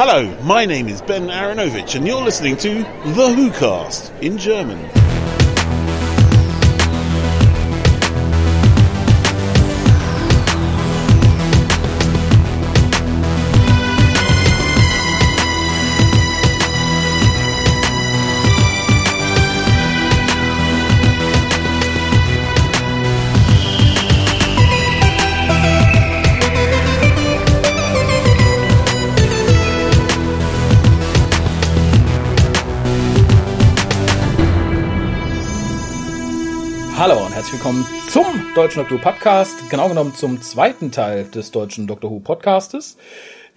Hello, my name is Ben Aronovich, and you're listening to The Who Cast in German. Willkommen zum Deutschen Doctor Who Podcast, genau genommen zum zweiten Teil des Deutschen Doctor Who Podcastes,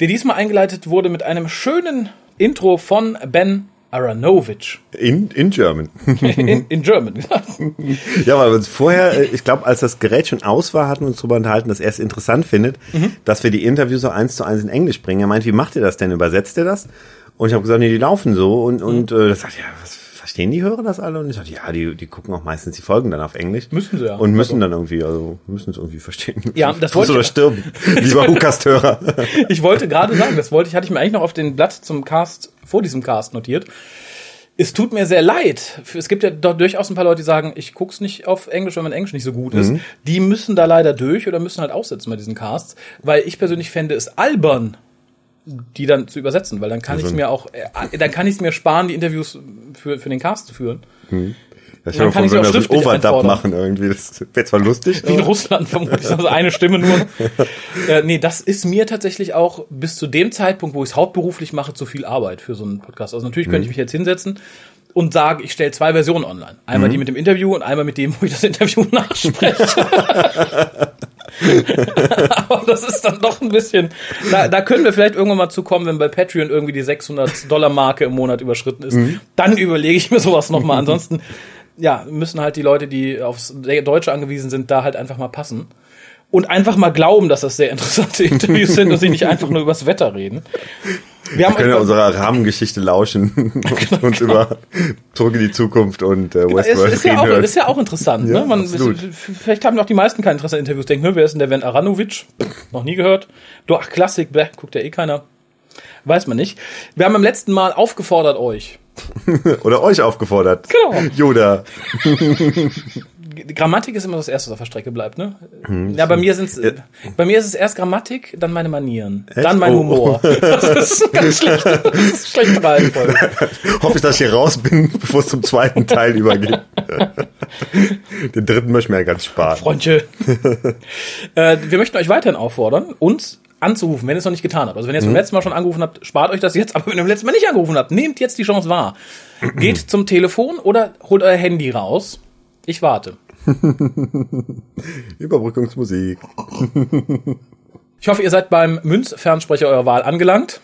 der diesmal eingeleitet wurde mit einem schönen Intro von Ben Aronovich. In, in German. In, in German. ja, weil uns vorher, äh, ich glaube, als das Gerät schon aus war, hatten wir uns darüber unterhalten, dass er es interessant findet, dass wir die Interviews so eins zu eins in Englisch bringen. Er meint, wie macht ihr das denn? Übersetzt ihr das? Und ich habe gesagt, nee, die laufen so. Und, und äh, das sagt, ja, was verstehen die Hörer das alle? Und ich sagte, ja, die, die gucken auch meistens die Folgen dann auf Englisch. Müssen sie ja. Und müssen dann irgendwie, also müssen es irgendwie verstehen. Ja, das wollte oder ich- stirben, lieber Hukast-Hörer. Ich wollte gerade sagen, das wollte ich, hatte ich mir eigentlich noch auf den Blatt zum Cast, vor diesem Cast notiert. Es tut mir sehr leid. Es gibt ja doch durchaus ein paar Leute, die sagen, ich guck's nicht auf Englisch, wenn mein Englisch nicht so gut ist. Die müssen da leider durch oder müssen halt aussetzen bei diesen Casts, weil ich persönlich fände es albern, die dann zu übersetzen, weil dann kann ich es mir auch, äh, dann kann ich es mir sparen, die Interviews für, für den Cast zu führen. Ich Dann habe kann ich auch schriftlich Overdub machen irgendwie. Das wäre zwar lustig. Wie in Russland vermutlich, also eine Stimme nur. äh, nee, das ist mir tatsächlich auch bis zu dem Zeitpunkt, wo ich es hauptberuflich mache, zu viel Arbeit für so einen Podcast. Also natürlich könnte ich mich jetzt hinsetzen und sagen, ich stelle zwei Versionen online. Einmal die mit dem Interview und einmal mit dem, wo ich das Interview nachspreche. Aber das ist dann doch ein bisschen, da, da können wir vielleicht irgendwann mal zu kommen, wenn bei Patreon irgendwie die 600 Dollar Marke im Monat überschritten ist. Dann überlege ich mir sowas nochmal. Ansonsten, ja, müssen halt die Leute, die aufs Deutsche angewiesen sind, da halt einfach mal passen. Und einfach mal glauben, dass das sehr interessante Interviews sind und sie nicht einfach nur übers Wetter reden. Wir haben Wir können ja unserer Rahmengeschichte lauschen und uns über Zurück in die Zukunft und äh, es Westworld ist ja, reden auch, ist ja auch interessant. Ja, ne? Man, absolut. vielleicht haben auch die meisten kein Interesse an Interviews. Denken, ne, wer ist denn der Wen Aranovic? Noch nie gehört. Du, ach, Klassik, bäh, guckt ja eh keiner. Weiß man nicht. Wir haben beim letzten Mal aufgefordert euch. Oder euch aufgefordert. Genau. Yoda. Grammatik ist immer das Erste, was auf der Strecke bleibt, ne? ja, bei mir sind's, bei mir ist es erst Grammatik, dann meine Manieren, dann mein Oh. Humor. Das ist ganz schlecht. Das ist schlechte Reihenfolge. Hoffe ich, dass ich hier raus bin, bevor es zum zweiten Teil übergeht. Den dritten möchten wir ja ganz sparen. Freundchen. äh, wir möchten euch weiterhin auffordern, uns anzurufen, wenn ihr es noch nicht getan habt. Also wenn ihr es beim letzten Mal schon angerufen habt, spart euch das jetzt. Aber wenn ihr beim letzten Mal nicht angerufen habt, nehmt jetzt die Chance wahr. Geht zum Telefon oder holt euer Handy raus. Ich warte. Überbrückungsmusik. Ich hoffe, ihr seid beim Münzfernsprecher eurer Wahl angelangt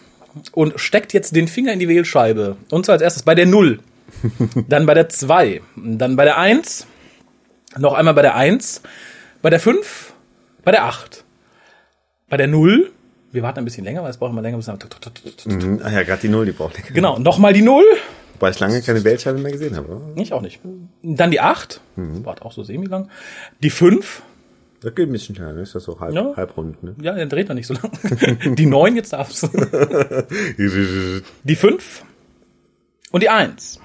und steckt jetzt den Finger in die Wählscheibe. Und zwar als erstes bei der 0, dann bei der 2, dann bei der 1, noch einmal bei der 1, bei der 5, bei der 8, bei der 0. Wir warten ein bisschen länger, weil es braucht immer länger. Bis Mhm. Ach ja, gerade die Null, die braucht länger. Genau, nochmal die 0. Wobei ich lange keine Weltscheibe mehr gesehen habe. oder? Ich auch nicht. Dann die 8. Wart auch so semi-lang. Die 5. Das geht ein bisschen schneller, ne? Ist das so halb, Ja. halbrund, ne? Ja, dann dreht man nicht so lang. Die 9, jetzt darfst. Die 5 und die 1.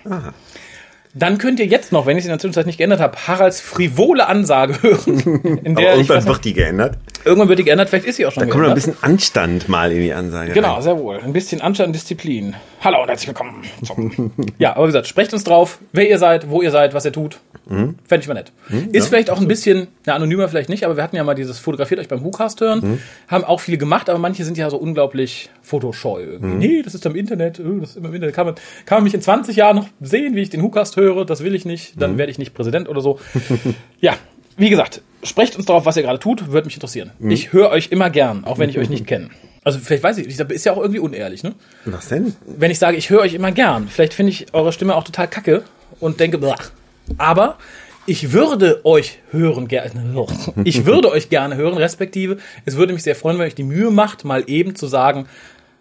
Dann könnt ihr jetzt noch, wenn ich es in der Zwischenzeit nicht geändert habe, Haralds frivole Ansage hören. In Aber der, ich weiß irgendwann wird die geändert. Irgendwann wird die geändert, vielleicht ist sie auch schon Da kommt noch ein bisschen Anstand mal in die Ansage. Genau, rein. sehr wohl. Ein bisschen Anstand und Disziplin. Hallo und herzlich willkommen. Zum ja, aber wie gesagt, sprecht uns drauf, wer ihr seid, wo ihr seid, was ihr tut. Mhm. Fände ich mal nett. Ist vielleicht auch ein bisschen, ja, anonymer vielleicht nicht, aber wir hatten ja mal dieses Fotografiert euch beim WhoCast hören. Mhm. Haben auch viele gemacht, aber manche sind ja so unglaublich fotoscheu. Irgendwie. Mhm. Nee, das ist im Internet, äh, das ist immer im Internet. Kann man, kann man mich in 20 Jahren noch sehen, wie ich den WhoCast höre? Das will ich nicht. Mhm. Dann werde ich nicht Präsident oder so. ja, wie gesagt, sprecht uns darauf, was ihr gerade tut, würde mich interessieren. Mhm. Ich höre euch immer gern, auch wenn ich euch nicht kenne. Also vielleicht weiß ich, nicht, ist ja auch irgendwie unehrlich, ne? Was denn? Wenn ich sage, ich höre euch immer gern, vielleicht finde ich eure Stimme auch total kacke und denke, blach. aber ich würde euch hören gerne, ich würde euch gerne hören, respektive, es würde mich sehr freuen, wenn ihr euch die Mühe macht, mal eben zu sagen,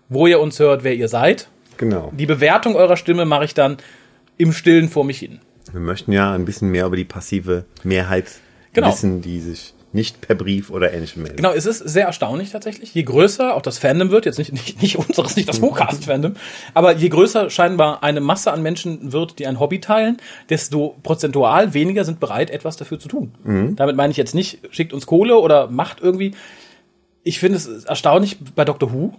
wo ihr uns hört, wer ihr seid. Genau. Die Bewertung eurer Stimme mache ich dann im Stillen vor mich hin. Wir möchten ja ein bisschen mehr über die passive Mehrheit Genau. wissen, die sich nicht per Brief oder ähnlichem melden. Genau, es ist sehr erstaunlich tatsächlich. Je größer auch das Fandom wird, jetzt nicht, nicht, nicht unseres, nicht das WhoCast-Fandom, aber je größer scheinbar eine Masse an Menschen wird, die ein Hobby teilen, desto prozentual weniger sind bereit, etwas dafür zu tun. Damit meine ich jetzt nicht, schickt uns Kohle oder macht irgendwie. Ich finde es erstaunlich bei Dr. Who,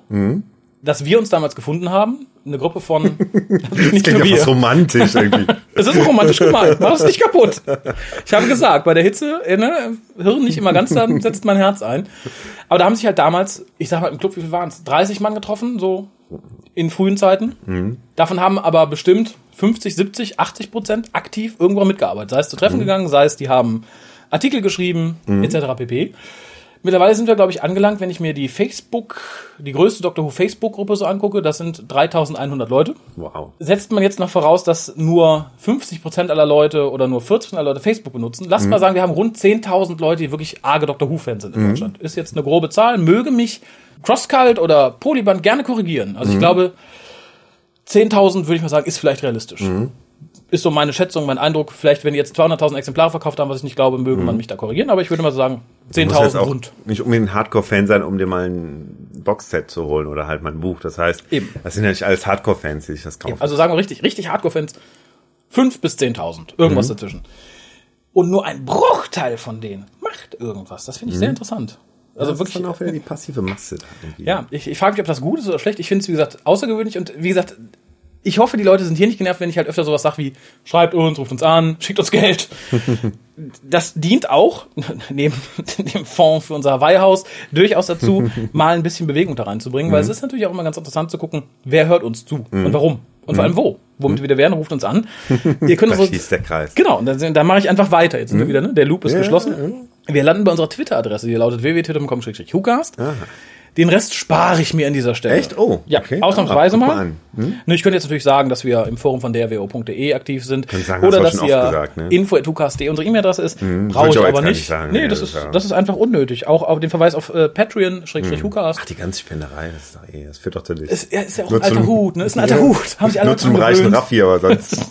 dass wir uns damals gefunden haben, eine Gruppe von nicht Klingt ja fast romantisch irgendwie. Es ist romantisch gemeint. Mach es nicht kaputt. Ich habe gesagt, bei der Hitze, äh, ne, Hirn nicht immer ganz, dann setzt mein Herz ein. Aber da haben sich halt damals, ich sag mal im Club, wie viel waren es? 30 Mann getroffen, so in frühen Zeiten. Davon haben aber bestimmt 50, 70, 80 Prozent aktiv irgendwo mitgearbeitet. Sei es zu Treffen gegangen, sei es, die haben Artikel geschrieben, etc. pp. Mittlerweile sind wir, glaube ich, angelangt, wenn ich mir die Facebook, die größte Doctor Who Facebook-Gruppe so angucke, das sind 3100 Leute Wow. setzt man jetzt noch voraus, dass nur 50% aller Leute oder nur 40% aller Leute Facebook benutzen. Lass mal sagen, wir haben rund 10.000 Leute, die wirklich arge Dr. Who-Fans sind in Deutschland. Ist jetzt eine grobe Zahl. Möge mich Crosscult oder Polyband gerne korrigieren. Also ich glaube, 10.000 würde ich mal sagen, ist vielleicht realistisch. Ist so meine Schätzung, mein Eindruck. Vielleicht, wenn die jetzt 200.000 Exemplare verkauft haben, was ich nicht glaube, möge man mich da korrigieren. Aber ich würde mal sagen, Du musst 10.000 jetzt auch rund. nicht unbedingt ein Hardcore-Fan sein, um dir mal ein Boxset zu holen oder halt mal ein Buch. Das heißt, Eben. das sind ja nicht alles Hardcore-Fans, die sich das kaufen. Also sagen wir richtig, richtig Hardcore-Fans, 5 bis 10.000, irgendwas dazwischen. Und nur ein Bruchteil von denen macht irgendwas. Das finde ich sehr interessant. Also das wirklich, ist dann auch wieder die passive Masse. da ja, ich, ich frage mich, ob das gut ist oder schlecht. Ich finde es, wie gesagt, außergewöhnlich und wie gesagt, ich hoffe, die Leute sind hier nicht genervt, wenn ich halt öfter sowas sage wie, schreibt uns, ruft uns an, schickt uns Geld. Das dient auch, neben dem Fonds für unser Hawaii-Haus, durchaus dazu, mal ein bisschen Bewegung da reinzubringen, weil es ist natürlich auch immer ganz interessant zu gucken, wer hört uns zu und warum. Und vor allem wo. Womit wir wieder werden, ruft uns an. Ihr könnt Da uns schließt der Kreis. Genau, und dann, dann mache ich einfach weiter. Jetzt sind wir wieder, ne? Der Loop ist geschlossen. Wir landen bei unserer Twitter-Adresse, die lautet www.twitter.com-hucast. Den Rest spare ich mir an dieser Stelle. Echt? Oh, Ja, okay. ausnahmsweise Ah, mal. mal an. Ne, Ich könnte jetzt natürlich sagen, dass wir im Forum von derwo.de aktiv sind. Können sagen, oder dass ihr gesagt, ne? info.hucast.de unsere E-Mail-Adresse ist. Brauche wollte ich ich aber nicht. sagen. nee, das ist, ja- das ist einfach unnötig. Auch auf den Verweis auf äh, Patreon, Schrägstrich Hucast. Ach, die ganze Spenderei, das ist doch eh, das führt doch zu dich. Ist, ja, ist ja auch Nur ein alter zum- Hut, ne? Ist ein alter Hut. Haben sich alle Nur zum reichen. Raffi, aber sonst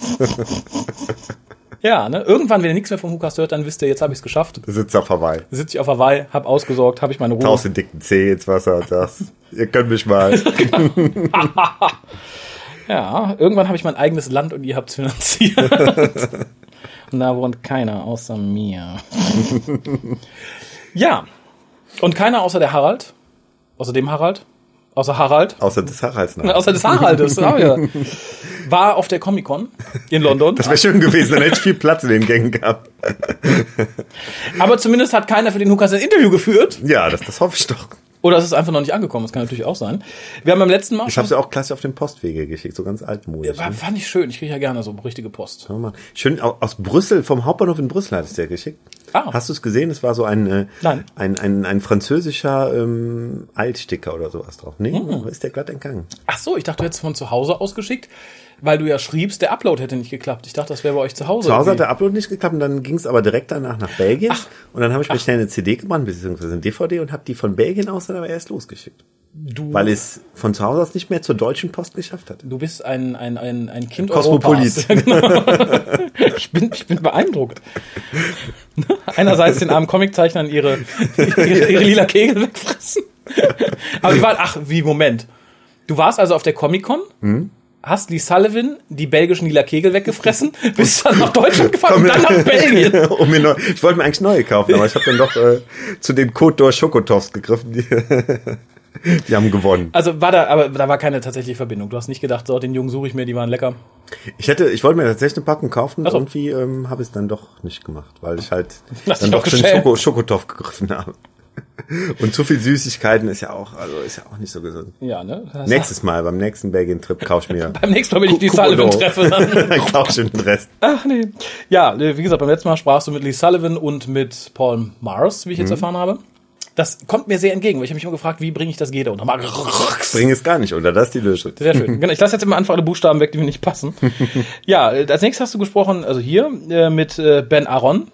Ja, ne? Irgendwann, wenn ihr nichts mehr vom Hucast hört, dann wisst ihr, jetzt habe ich es geschafft. sitzt er vorbei. Sitze ich auf Hawaii, hab ausgesorgt, habe ich meine Ruhe. Tauchst den dicken Zeh ins Wasser und sagst, ihr könnt mich mal. Ja, irgendwann habe ich mein eigenes Land und ihr habt's finanziert. und da wohnt keiner außer mir. ja. Und keiner außer der Harald. Außer dem Harald. Außer Harald. Außer des Haralds nach. Außer des Haraldes. Ja. War auf der Comic-Con in London. Das wäre schön gewesen, dann hätte ich viel Platz in den Gängen gehabt. Aber zumindest hat keiner für den Hukas ein Interview geführt. Ja, das, das hoffe ich doch. Oder es ist einfach noch nicht angekommen. Das kann natürlich auch sein. Wir haben beim letzten Mal Ich habe sie auch klasse auf den Postwege geschickt, so ganz altmodisch. War, ne? fand ich schön. Ich kriege ja gerne so richtige Post. Schön au- aus Brüssel, vom Hauptbahnhof in Brüssel hat es der geschickt. Ah. Hast du es gesehen? Es war so ein, äh, ein, ein, ein französischer ähm, Altsticker oder sowas drauf. Nee, Hm. ist der glatt entgangen. Ach so, ich dachte, du hättest von zu Hause ausgeschickt, weil du ja schriebst, der Upload hätte nicht geklappt. Ich dachte, das wäre bei euch zu Hause. Zu Hause hat irgendwie. der Upload nicht geklappt und dann ging es aber direkt danach nach Belgien. Und dann habe ich mir schnell eine CD gebrannt, beziehungsweise eine DVD und habe die von Belgien aus dann aber erst losgeschickt. du, Weil es von zu Hause aus nicht mehr zur deutschen Post geschafft hat. du bist ein, ein, ein, ein Kind Kosmopolit. Europas. Genau. ich, bin, ich bin beeindruckt. Einerseits den armen Comiczeichnern ihre, ihre, ihre lila Kegel wegfressen. Aber die waren, ach, wie, Moment. Du warst also auf der Comic-Con, Hm? Hast Lee Sullivan die belgischen lila Kegel weggefressen, bist dann nach Deutschland gefahren und dann nach Belgien. um neu, ich wollte mir eigentlich neue kaufen, aber ich habe dann doch äh, zu den Côte d'Or Schokotoffs gegriffen. Die, die haben gewonnen. Also war da, aber da war keine tatsächliche Verbindung. Du hast nicht gedacht, so, den Jungen suche ich mir, die waren lecker. Ich hätte, ich wollte mir tatsächlich eine Packung kaufen, Ach so. irgendwie ähm, habe ich es dann doch nicht gemacht, weil ich halt Hast dann doch zu den. Schoko, Schokotoff gegriffen habe. Und zu viel Süßigkeiten ist ja auch, also ist ja auch nicht so gesund. Ja, ne? Das Nächstes Mal, beim nächsten Belgien-Trip kaufe ich mir. Beim nächsten Mal, wenn ich die Coupon Sullivan treffe, dann. dann kaufe ich den Rest. Ach nee. Ja, äh, wie gesagt, beim letzten Mal sprachst du mit Lee Sullivan und mit Paul Mars, wie ich jetzt erfahren habe. Das kommt mir sehr entgegen, weil ich habe mich immer gefragt, wie bringe ich das Geder unter? Bring es gar nicht unter, das ist die Lösung. Sehr schön. Genau, ich lasse jetzt immer Anfang alle Buchstaben weg, die mir nicht passen. ja, als nächstes hast du gesprochen, also hier, mit Ben Aaron.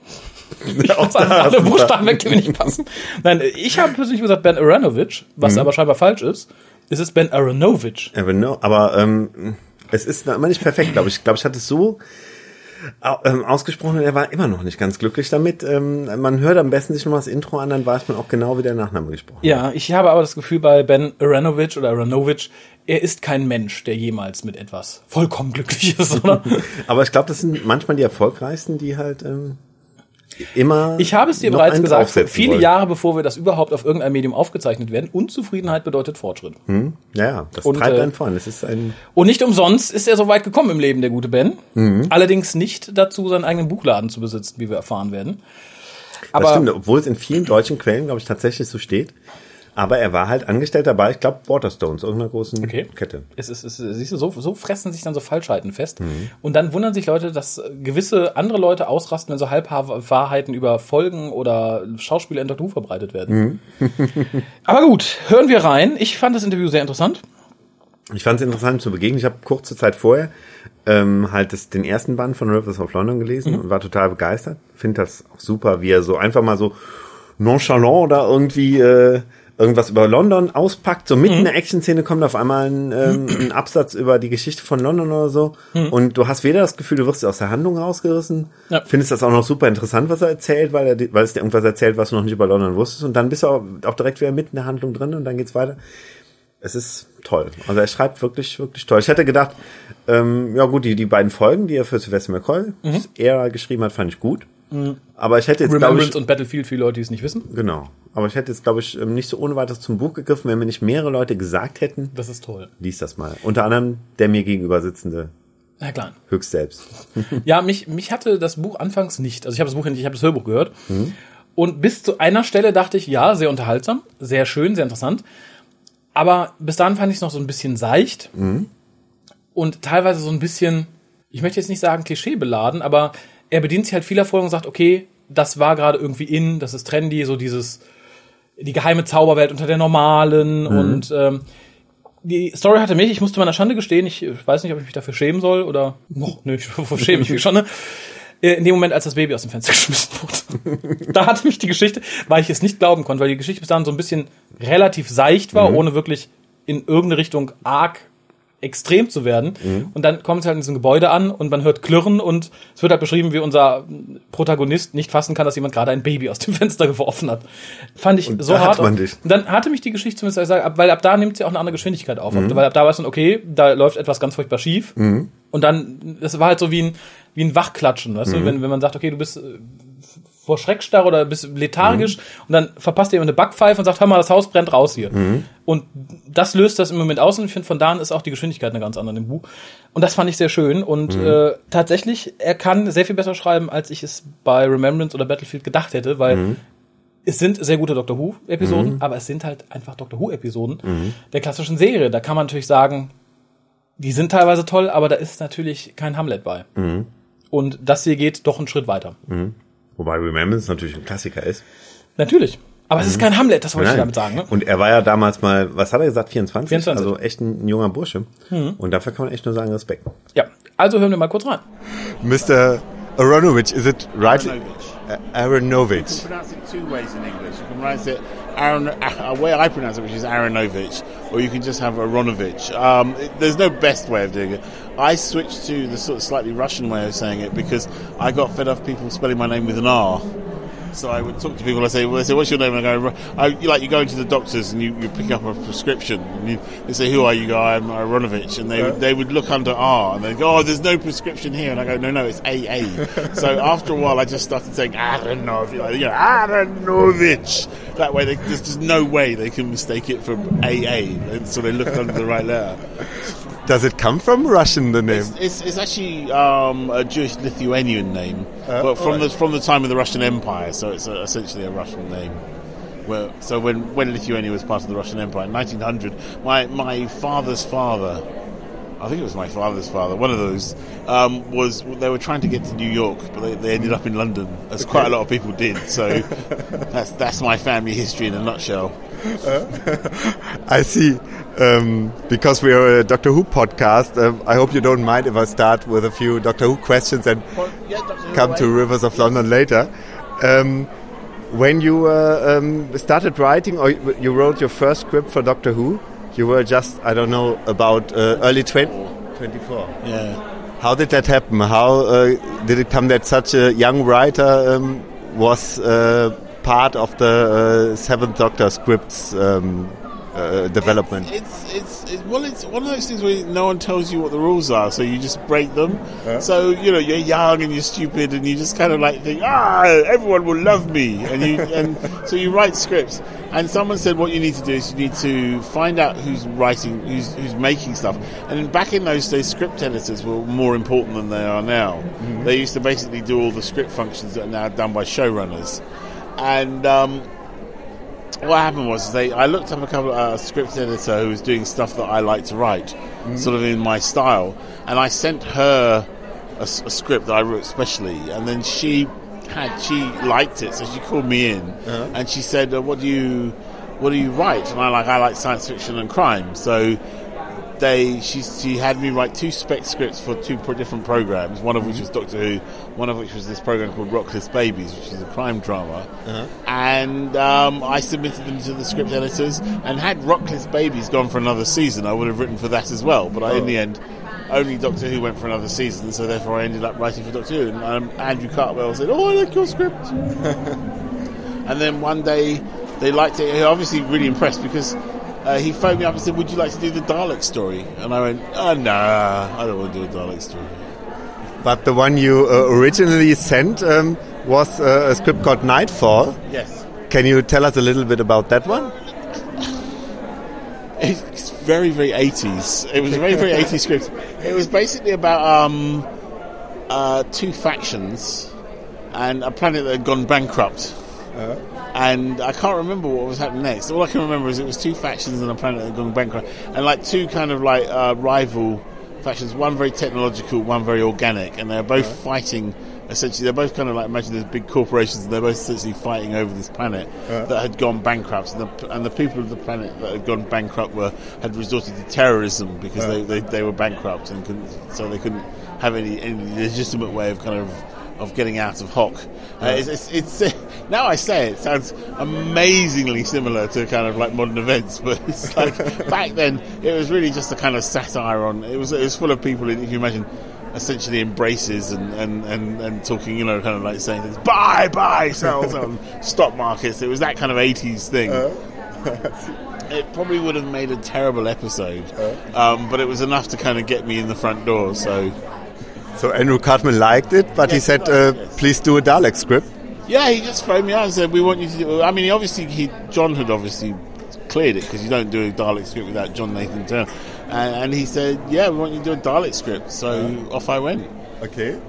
Auch da alle Buchstaben weg, die mir nicht passen. Nein, ich habe persönlich gesagt Ben Aronovich, was Mhm. aber scheinbar falsch ist. Es ist Ben Aronovich. Aber, ähm, es ist immer nicht perfekt, glaube ich. Ich glaube, ich hatte es so ähm, ausgesprochen, er war immer noch nicht ganz glücklich damit. Ähm, man hört am besten sich noch mal das Intro an, dann weiß man auch genau, wie der Nachname gesprochen wird. Ja, ich habe aber das Gefühl bei Ben Aranovic oder Aranovic, er ist kein Mensch, der jemals mit etwas vollkommen glücklich ist, oder? Aber ich glaube, das sind manchmal die erfolgreichsten, die halt ähm, immer. Ich habe es dir bereits gesagt, viele wollen. Jahre bevor wir das überhaupt auf irgendeinem Medium aufgezeichnet werden. Unzufriedenheit bedeutet Fortschritt. Ja, ja, das Und, treibt äh, einen voran. Es ist ein. Und nicht umsonst ist er so weit gekommen im Leben, der gute Ben. Mhm. Allerdings nicht dazu, seinen eigenen Buchladen zu besitzen, wie wir erfahren werden. das Aber stimmt, obwohl es in vielen deutschen Quellen, glaube ich, tatsächlich so steht. Aber er war halt Angestellter bei, ich glaube, Waterstones, irgendeiner großen Okay. Kette. es ist, es ist, siehst du, so, so fressen sich dann so Falschheiten fest. Mhm. Und dann wundern sich Leute, dass gewisse andere Leute ausrasten, wenn so Halbwahrheiten über Folgen oder Schauspieler in Dr. Who verbreitet werden. Mhm. Aber gut, hören wir rein. Ich fand das Interview sehr interessant. Ich fand es interessant zu begegnen. Ich habe kurze Zeit vorher ähm, halt das, den ersten Band von Rivers of London gelesen Mhm. und war total begeistert. Finde das auch super, wie er so einfach mal so nonchalant da irgendwie äh, irgendwas über London auspackt. So mitten Mhm. in der Action-Szene kommt auf einmal ein, ähm, ein Absatz über die Geschichte von London oder so. Und du hast weder das Gefühl, du wirst aus der Handlung rausgerissen, Mhm. Ja. findest das auch noch super interessant, was er erzählt, weil, er, weil es dir irgendwas erzählt, was du noch nicht über London wusstest. Und dann bist du auch, auch direkt wieder mitten in der Handlung drin und dann geht's weiter. Es ist toll. Also er schreibt wirklich, wirklich toll. Ich hätte gedacht, ähm, ja gut, die, die beiden Folgen, die er für Sylvester McCoy er geschrieben hat, fand ich gut. Aber ich hätte jetzt, glaube Remembrance ich, und Battlefield, viele Leute, die es nicht wissen. genau. Aber ich hätte jetzt, glaube ich, ähm, nicht so ohne weiteres zum Buch gegriffen, wenn mir nicht mehrere Leute gesagt hätten, Das ist toll. lies das mal. Unter anderem der mir gegenüber sitzende Na klar. höchst selbst. Ja, mich, mich hatte das Buch anfangs nicht. Also ich habe das Buch nicht, ich habe das Hörbuch gehört. Und bis zu einer Stelle dachte ich, ja, sehr unterhaltsam, sehr schön, sehr interessant. Aber bis dahin fand ich es noch so ein bisschen seicht und teilweise so ein bisschen, ich möchte jetzt nicht sagen klischeebeladen, aber er bedient sich halt vieler Folgen und sagt, okay, das war gerade irgendwie in, das ist trendy, so dieses die geheime Zauberwelt unter der normalen und ähm, die Story hatte mich, ich musste meiner Schande gestehen, ich weiß nicht, ob ich mich dafür schämen soll oder noch, nö, ich schäme ich mich schon, ne? Äh, In dem Moment, als das Baby aus dem Fenster geschmissen wurde. da hatte mich die Geschichte, weil ich es nicht glauben konnte, weil die Geschichte bis dahin so ein bisschen relativ seicht war, ohne wirklich in irgendeine Richtung arg extrem zu werden. Und dann kommt es halt in diesem Gebäude an und man hört Klirren und es wird halt beschrieben, wie unser Protagonist nicht fassen kann, dass jemand gerade ein Baby aus dem Fenster geworfen hat. Fand ich so da hart. Und dann hatte mich die Geschichte zumindest, ab- weil ab da nimmt sie auch eine andere Geschwindigkeit auf. Weil ab da weiß man, okay, da läuft etwas ganz furchtbar schief. Und dann, das war halt so wie ein, wie ein Wachklatschen, weißt du, wenn, wenn man sagt, okay, du bist äh, vor Schreckstarre oder bist lethargisch und dann verpasst jemand eine Backpfeife und sagt, hör mal, das Haus brennt raus hier. Und das löst das im Moment aus und ich finde, von da an ist auch die Geschwindigkeit eine ganz andere im Buch. Und das fand ich sehr schön und äh, tatsächlich, er kann sehr viel besser schreiben, als ich es bei Remembrance oder Battlefield gedacht hätte, weil es sind sehr gute Doctor Who-Episoden, aber es sind halt einfach Doctor Who-Episoden der klassischen Serie. Da kann man natürlich sagen, die sind teilweise toll, aber da ist natürlich kein Hamlet bei. Und das hier geht doch einen Schritt weiter. Wobei Remembrance natürlich ein Klassiker ist. Natürlich. Aber es ist kein Hamlet, das wollte ich damit sagen. Ne? Und er war ja damals mal, was hat er gesagt, 24? 24. Also echt ein, ein junger Bursche. Und dafür kann man echt nur sagen, Respekt. Ja, also hören wir mal kurz rein. Mr. Aronovich, is it right? Aronovich. Aronovich. pronounce it two ways in English. You can pronounce it Aaron, way I pronounce it, which is Aaronovich, or you can just have Aronovich. Um, there's no best way of doing it. I switched to the sort of slightly Russian way of saying it because I got fed off people spelling my name with an R. So I would talk to people. And I say, "Well, they say, what's your name?" And I go, I, like you go into the doctors and you, you pick up a prescription and you they say, "Who are you?" Go, "I'm Aronovich," and they would they would look under R and they go, "Oh, there's no prescription here." And I go, "No, no, it's AA." so after a while, I just started saying Aronovich, like, you know, Aronovich. That way, they, there's just no way they can mistake it from AA. And so they look under the right letter. Does it come from Russian, the name? It's, it's actually um, a Jewish Lithuanian name, Uh, but from alright. the from the time of the Russian Empire, so it's a, essentially a Russian name. Well, so when when Lithuania was part of the Russian Empire in 1900, my my father's father, I think it was my father's father, one of those, um, was they were trying to get to New York, but they, they ended up in London, as quite a lot of people did. So that's that's my family history in a nutshell. I see. Um, because we are a Doctor Who podcast, um, I hope you don't mind if I start with a few Doctor Who questions and come to Rivers of London later. Um, when you uh, um, started writing, or you wrote your first script for Doctor Who, you were just, I don't know, about uh, early 20, 24. Yeah. How did that happen? How uh, did it come that such a young writer um, was uh, part of the uh, Seventh Doctor scripts um, uh, development? It's, it's, it's well, it's one of those things where no one tells you what the rules are, so you just break them. So you know you're young and you're stupid, and you just kind of like think, ah, everyone will love me, and you and so you write scripts. And someone said what you need to do is you need to find out who's writing, who's who's making stuff. And back in those days, script editors were more important than they are now. They used to basically do all the script functions that are now done by showrunners, and. Um, what happened was they I looked up a couple of uh, script editor who was doing stuff that I like to write, sort of in my style, and I sent her a script that I wrote specially, and then she had she liked it, so she called me in, and she said, uh, "What do you what do you write?" And I like I like science fiction and crime, so. They she she had me write two spec scripts for two different programs. One of which was Doctor Who, one of which was this program called Rockless Babies, which is a crime drama and um, I submitted them to the script editors. And had Rockless Babies gone for another season, I would have written for that as well. But I, in the end, only Doctor Who went for another season, so therefore I ended up writing for Doctor Who. And um, Andrew Cartwell said, "Oh, I like your script." and then one day they liked it. Obviously really impressed because. Uh, he phoned me up and said, "Would you like to do the Dalek story?" And I went, "Oh, nah, I don't want to do a Dalek story." But the one you uh, originally sent um, was uh, a script called Nightfall. Yes. Can you tell us a little bit about that one? It's very, very 80s. It was a very, very 80s script. It was basically about um, uh, two factions and a planet that had gone bankrupt. And I can't remember what was happening next. All I can remember is it was two factions on a planet that had gone bankrupt. And like two kind of like uh, rival factions, one very technological, one very organic. And they're both fighting. Essentially, they're both kind of like imagine there's big corporations, and they're both essentially fighting over this planet that had gone bankrupt, and the, and the people of the planet that had gone bankrupt were had resorted to terrorism because they, they, they were bankrupt and couldn't, so they couldn't have any, any legitimate way of kind of of getting out of Hock. Uh, it's, it's, it's now I say it, it sounds amazingly similar to kind of like modern events, but it's like back then it was really just a kind of satire on. It was it was full of people. If you imagine. Essentially embraces and, and, and, and talking, you know, kind of like saying things, buy, buy, sell, sell, stock markets. It was that kind of 80s thing. it probably would have made a terrible episode, um, but it was enough to kind of get me in the front door. So, So Andrew Cartman liked it, but he Yes, said, he liked uh, yes. "Please do a Dalek script." yeah, he just phoned me out and said, "We want you to do." I mean, he obviously, he John had obviously cleared it because you don't do a Dalek script without John Nathan Turner, and, and he said, "Yeah, we want you to do a Dalek script." So off I went. Okay.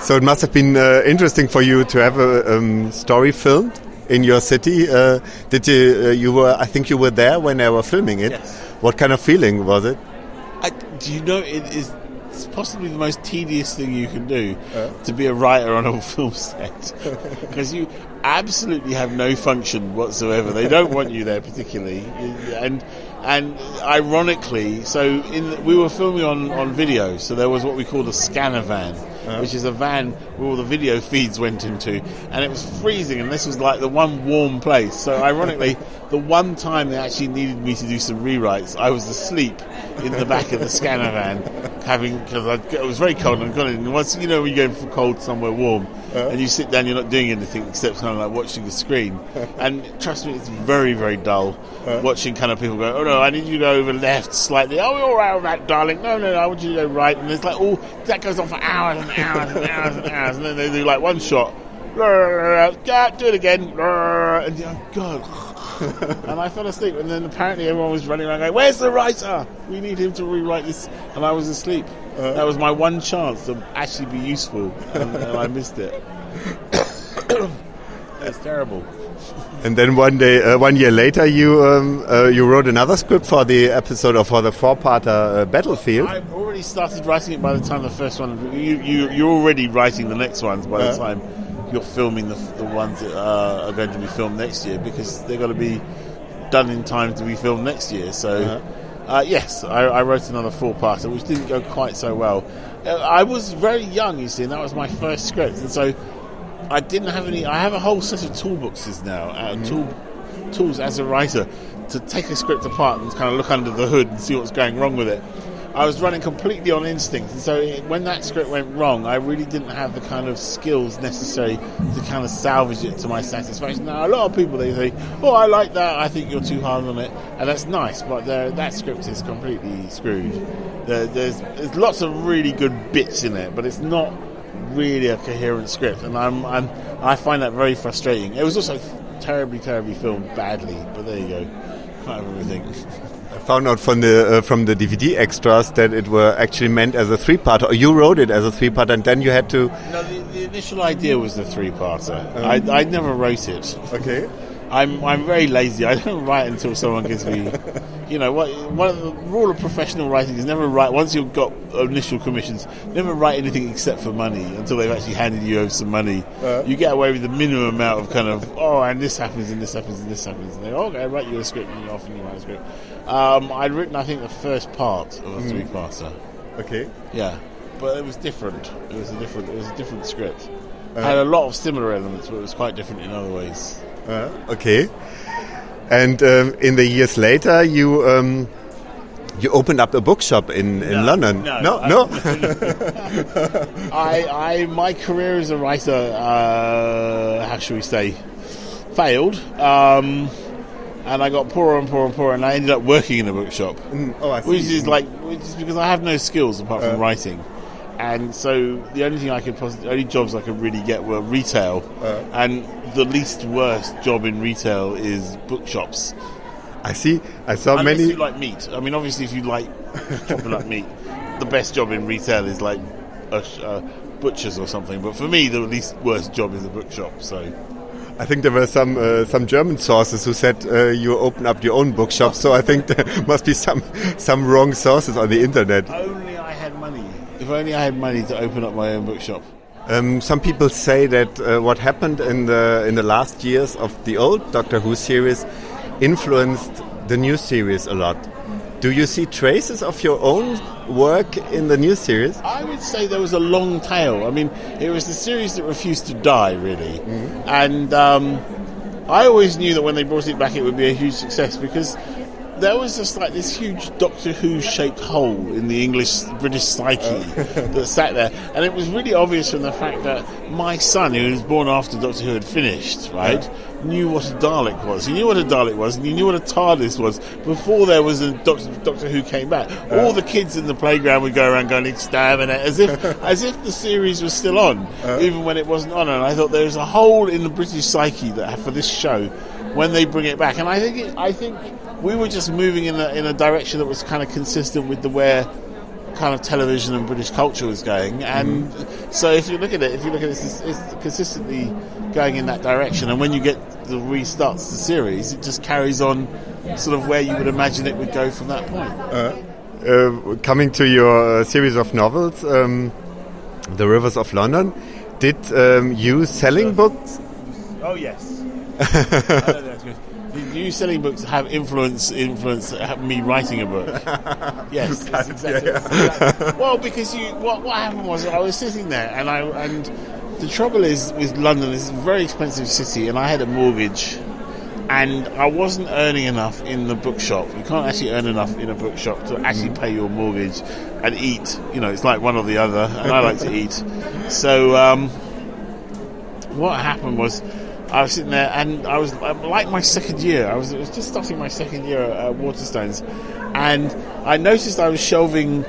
So it must have been uh, interesting for you to have a um, story filmed in your city. Uh, did you? Uh, you were? I think you were there when they were filming it. Yes. What kind of feeling was it? I, do you know it is it's possibly the most tedious thing you can do uh. to be a writer on a film set because you absolutely have no function whatsoever. They don't want you there particularly, and and ironically, so in we were filming on on video, so there was what we called a scanner van. Uh. Which is a van where all the video feeds went into, and it was freezing, and this was like the one warm place. So, ironically, the one time they actually needed me to do some rewrites, I was asleep in the back of the scanner van, having because it was very cold and I got in. And once you know when you're going from cold somewhere warm, uh-huh. and you sit down, you're not doing anything except kind of like watching the screen. And trust me, it's very very dull uh-huh. watching kind of people go, oh no, I need you to go over left slightly. Oh, all right with that, darling. No, no, no, I want you to go right. And it's like, oh, that goes on for hours and hours and hours and hours, and then they do like one shot. Do it again. And you're like, God. And I fell asleep, and then apparently everyone was running around going, "Where's the writer? We need him to rewrite this." And I was asleep. that was my one chance to actually be useful, and, and I missed it. That's terrible. And then one day, uh, one year later, you um, uh, you wrote another script for the episode of for the four-parter uh, Battlefield. I've already started writing it by the time the first one. You, you, you're already writing the next ones by the time you're filming the, the ones that uh, are going to be filmed next year because they're going to be done in time to be filmed next year. So, uh, yes, I, I wrote another four-parter, which didn't go quite so well. Uh, I was very young, you see, and that was my first script, and so I didn't have any. I have a whole set of toolboxes now, uh, tool tools as a writer to take a script apart and kind of look under the hood and see what's going wrong with it. I was running completely on instinct. And so it, when that script went wrong, I really didn't have the kind of skills necessary to kind of salvage it to my satisfaction. Now, a lot of people, they say, oh, I like that, I think you're too hard on it. And that's nice, but that script is completely screwed. There, there's, there's lots of really good bits in it, but it's not really a coherent script. And I'm, I'm, I find that very frustrating. It was also terribly, terribly filmed badly, but there you go. Kind of everything. Found out from the uh, from the DVD extras that it were actually meant as a three part. Or you wrote it as a three part, and then you had to. No, the, the initial idea was the three-parter. I, I never wrote it. Okay. I'm I'm very lazy. I don't write until someone gives me, you know, what one of the rule of professional writing is never write once you've got initial commissions. Never write anything except for money until they've actually handed you over some money. Uh. you get away with the minimum amount of kind of oh, and this happens and this happens and this happens. And they oh, okay, I write you a script and you often you write a script. Um, I'd written I think the first part of a mm. three-parter. Okay. Yeah, but it was different. It was a different. It was a different script. It had a lot of similar elements, but it was quite different in other ways. Uh, okay. And um, in the years later, you um, you opened up a bookshop in, in No, London. no, no, I- no? I, I, my career as a writer, uh, how should we say, failed. Um, and I got poorer and poorer and poorer, and I ended up working in a bookshop. Oh, I which is like, which is because I have no skills apart from writing. And so the only thing I could, poss- the only jobs I could really get were retail, and the least worst job in retail is bookshops. I see. I saw Unless many. you like meat. I mean, obviously, if you like chopping up meat, the best job in retail is like a, a butcher's or something. But for me, the least worst job is a bookshop. So I think there were some uh, some German sources who said uh, you open up your own bookshop. So I think there must be some some wrong sources on the internet. If only I had money. If only I had money to open up my own bookshop. Um, some people say that uh, what happened in the in the last years of the old Doctor Who series influenced the new series a lot. Do you see traces of your own work in the new series? I would say there was a long tail. I mean, it was the series that refused to die, really. And um, I always knew that when they brought it back, it would be a huge success because there was just like this huge Doctor Who shaped hole in the English British psyche uh. that sat there. And it was really obvious from the fact that my son, who was born after Doctor Who had finished, right, knew what a Dalek was. He knew what a Dalek was, and he knew what a TARDIS was before there was a Doctor, Doctor Who came back. Uh. All the kids in the playground would go around going exterminate as if as if the series was still on, uh. even when it wasn't on. And I thought there's a hole in the British psyche that for this show when they bring it back. And I think it, I think we were just moving in a in a direction that was kind of consistent with the where kind of television and British culture was going. And so if you look at it, if you look at it, it's, it's consistently going in that direction. And when you get the restarts the series, it just carries on sort of where you would imagine it would go from that point. Uh, coming to your uh, series of novels, um, The Rivers of London, did um, you selling books? Oh yes. You selling books have influence influence me writing a book? yes, that's exactly, exactly. Well, because you what what happened was I was sitting there and I and the trouble is with London it's a very expensive city and I had a mortgage and I wasn't earning enough in the bookshop. You can't actually earn enough in a bookshop to actually pay your mortgage and eat. You know, it's like one or the other, and I like to eat. So um, what happened was I was sitting there and I was uh, like my second year. I was, I was just starting my second year at Waterstones, and I noticed I was shelving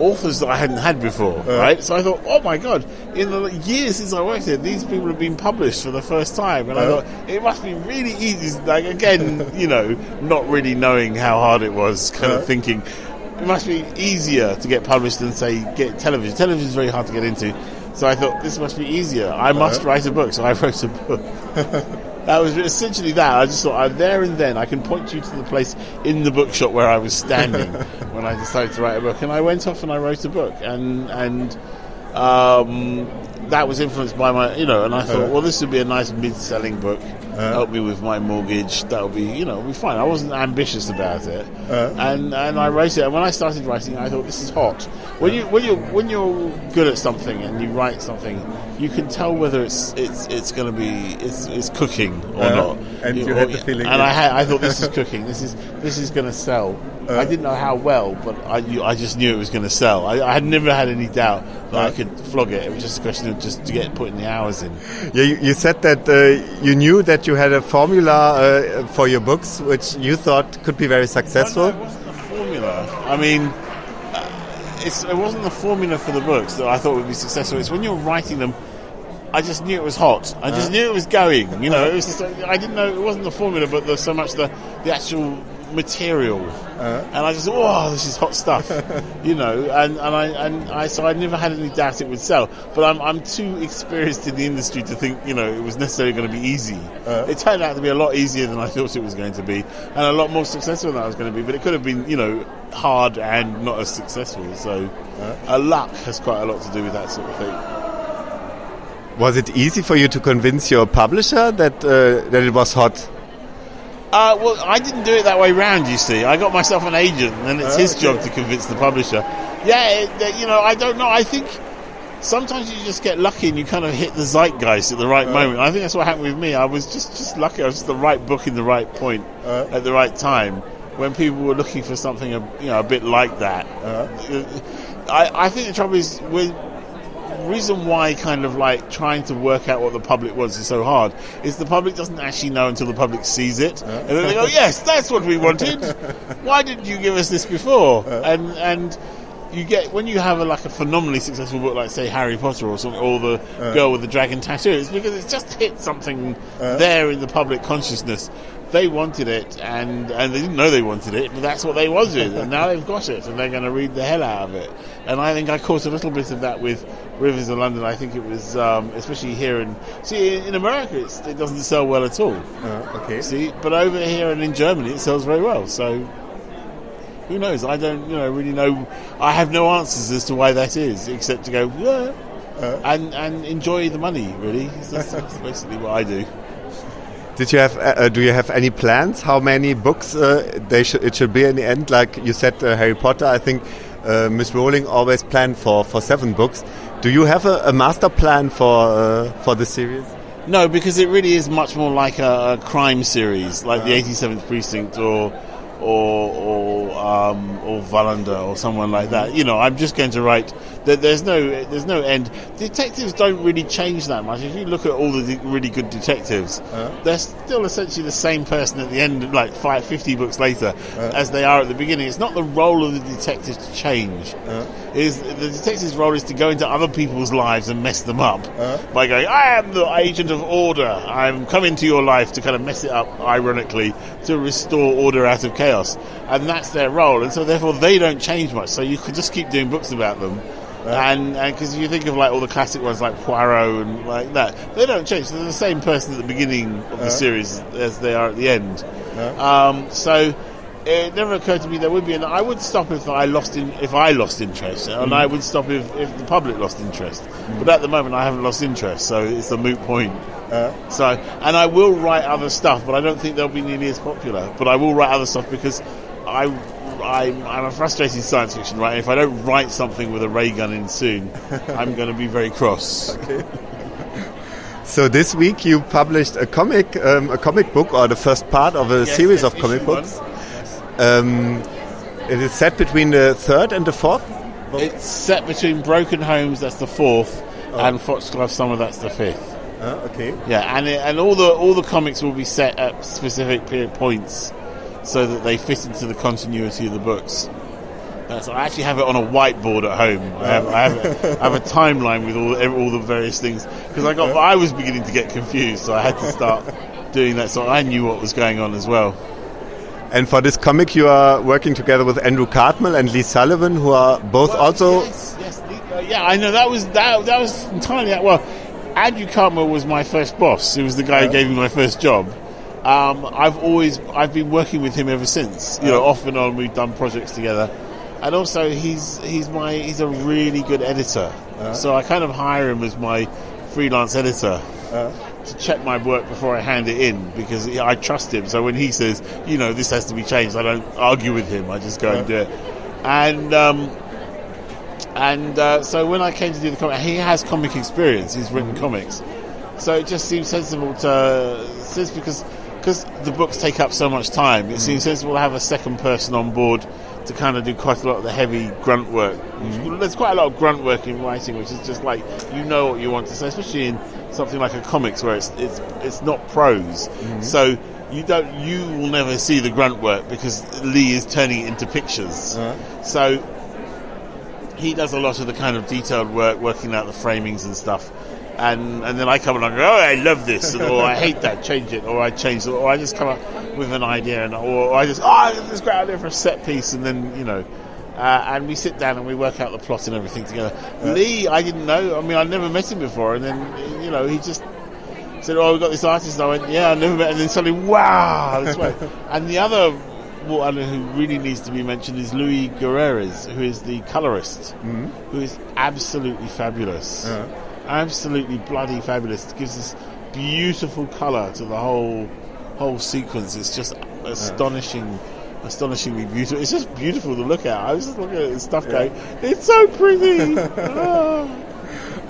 authors that I hadn't had before. Uh. right, so I thought, oh my god! In the years since I worked here, these people have been published for the first time, and I uh. thought it must be really easy. Like again, you know, not really knowing how hard it was, kind of uh. thinking it must be easier to get published than say get television. Television is very hard to get into. So I thought this must be easier. I must write a book. So I wrote a book. that was essentially that. I just thought, uh, there and then, I can point you to the place in the bookshop where I was standing when I decided to write a book. And I went off and I wrote a book. And and um, that was influenced by my, you know, and I thought, well, this would be a nice mid-selling book, help me with my mortgage. That'll be, you know, be fine. I wasn't ambitious about it, and and I wrote it. And when I started writing, I thought this is hot. When you when you when you're good at something and you write something, you can tell whether it's it's it's going to be it's, it's cooking or Uh, not. and you had the feeling and it- I had I thought this is cooking. This is this is going to sell. I didn't know how well, but I knew, I just knew it was going to sell. I, I had never had any doubt that I could flog it. It was just a question of just to get putting the hours in. Yeah, you, you said that uh, you knew that you had a formula uh, for your books, which you thought could be very successful. No, no, it wasn't a formula. I mean, uh, it's, it wasn't the formula for the books that I thought would be successful. It's when you're writing them. I just knew it was hot. I just knew it was going. You know, it was. Just, I didn't know it wasn't the formula, but the, so much the the actual material. And I just, oh, this is hot stuff. you know, and, and I and I so I never had any doubt it would sell. But I'm I'm too experienced in the industry to think you know it was necessarily going to be easy. it turned out to be a lot easier than I thought it was going to be, and a lot more successful than I was going to be. But it could have been you know hard and not as successful. So uh, luck has quite a lot to do with that sort of thing. Was it easy for you to convince your publisher that uh, that it was hot? Uh, well, I didn't do it that way round. You see, I got myself an agent, and it's his oh, job to convince the publisher. Yeah, it, you know, I don't know. I think sometimes you just get lucky and you kind of hit the zeitgeist at the right uh. moment. I think that's what happened with me. I was just just lucky. I was just the right book in the right point uh. at the right time when people were looking for something, a, you know, a bit like that. Uh. I, I think the trouble is with reason why kind of like trying to work out what the public wants is so hard is the public doesn't actually know until the public sees it. And then they go yes that's what we wanted. Why didn't you give us this before? And and you get when you have a, like a phenomenally successful book like say Harry Potter or something or the uh. girl with the dragon tattoo it's because it's just hit something uh. there in the public consciousness. They wanted it and and they didn't know they wanted it but that's what they wanted and now they've got it and they're going to read the hell out of it. And I think I caught a little bit of that with Rivers of London. I think it was um, especially here in see in America it's, it doesn't sell well at all. Uh, okay. see but over here and in Germany it sells very well so who knows I don't you know really know I have no answers as to why that is except to go yeah and and enjoy the money really that's, that's basically what I do Did you have? Uh, do you have any plans? How many books uh, they should it should be in the end? Like you said, uh, Harry Potter. I think uh, Miss Rowling always planned for for seven books. Do you have a, a master plan for uh, for the series? No, because it really is much more like a, a crime series, like the 87th Precinct or or or um, or Wallander or someone like that. You know, I'm just going to write. There, there's no there's no end. Detectives don't really change that much. If you look at all the really good detectives, uh-huh. they're still essentially the same person at the end, like five, 50 books later, uh-huh. as they are at the beginning. It's not the role of the detective to change. Uh-huh. It Is the detective's role is to go into other people's lives and mess them up by going, "I am the agent of order. I'm coming to your life to kind of mess it up, ironically, to restore order out of chaos." And that's their role, and so therefore they don't change much. So you could just keep doing books about them. And because if you think of like all the classic ones like Poirot and like that, they don't change. They're the same person at the beginning of the series as they are at the end. Um, so it never occurred to me there would be, and I would stop if I lost in if I lost interest, and I would stop if, if the public lost interest. But at the moment, I haven't lost interest, so it's a moot point. So, and I will write other stuff, but I don't think they'll be nearly as popular. But I will write other stuff because I. I'm, I'm a frustrated science fiction writer. If I don't write something with a ray gun in soon, I'm going to be very cross. So this week you published a comic, um, a comic book, or the first part of a Yes, series yes, of comic books. Um, it is set between the third and the fourth. It's set between Broken Homes, that's the fourth, and Foxglove Summer, that's the fifth. Uh, okay. Yeah, and it, and all the all the comics will be set at specific period points, so that they fit into the continuity of the books. Uh, so I actually have it on a whiteboard at home. I have, I have, a, I have a timeline with all all the various things because I got I was beginning to get confused, so I had to start doing that. So I knew what was going on as well. And for this comic, you are working together with Andrew Cartmel and Lee Sullivan, who are both also. yes, yes, uh, yeah, I know that was that that was entirely well. Andrew Cartmel was my first boss. He was the guy who gave me my first job. Um, I've always I've been working with him ever since. You know, off and on we've done projects together. and also he's he's my he's a really good editor. So I kind of hire him as my freelance editor to check my work before I hand it in because I trust him. So when he says, you know, this has to be changed, I don't argue with him. I just go and do it. And um, and uh, so when I came to do the comic, he has comic experience. He's written comics, so it just seems sensible to since because because the books take up so much time. It seems mm. sensible to have a second person on board to kind of do quite a lot of the heavy grunt work. Mm. There's quite a lot of grunt work in writing, which is just like you know what you want to say, especially in something like a comics where it's it's it's not prose. Mm. So you don't you will never see the grunt work because Lee is turning it into pictures. Uh-huh. So he does a lot of the kind of detailed work, working out the framings and stuff. And and then I come along and go, oh, I love this, or I hate that, change it, or I change it, or I just come up with an idea, and or I just, oh, I got this great idea for a set piece, and then, you know, uh, and we sit down and we work out the plot and everything together. Lee, I didn't know, I mean, I'd never met him before, and then, you know, he just said, oh, we've got this artist, and I went, yeah, I never met, and then suddenly, wow, and the other one who really needs to be mentioned is Louis Guerreres, who is the colorist, who is absolutely fabulous. Absolutely bloody fabulous. It gives this beautiful color to the whole whole sequence. It's just astonishing, astonishingly beautiful. It's just beautiful to look at. I was just looking at this stuff going, it's so pretty. Ah.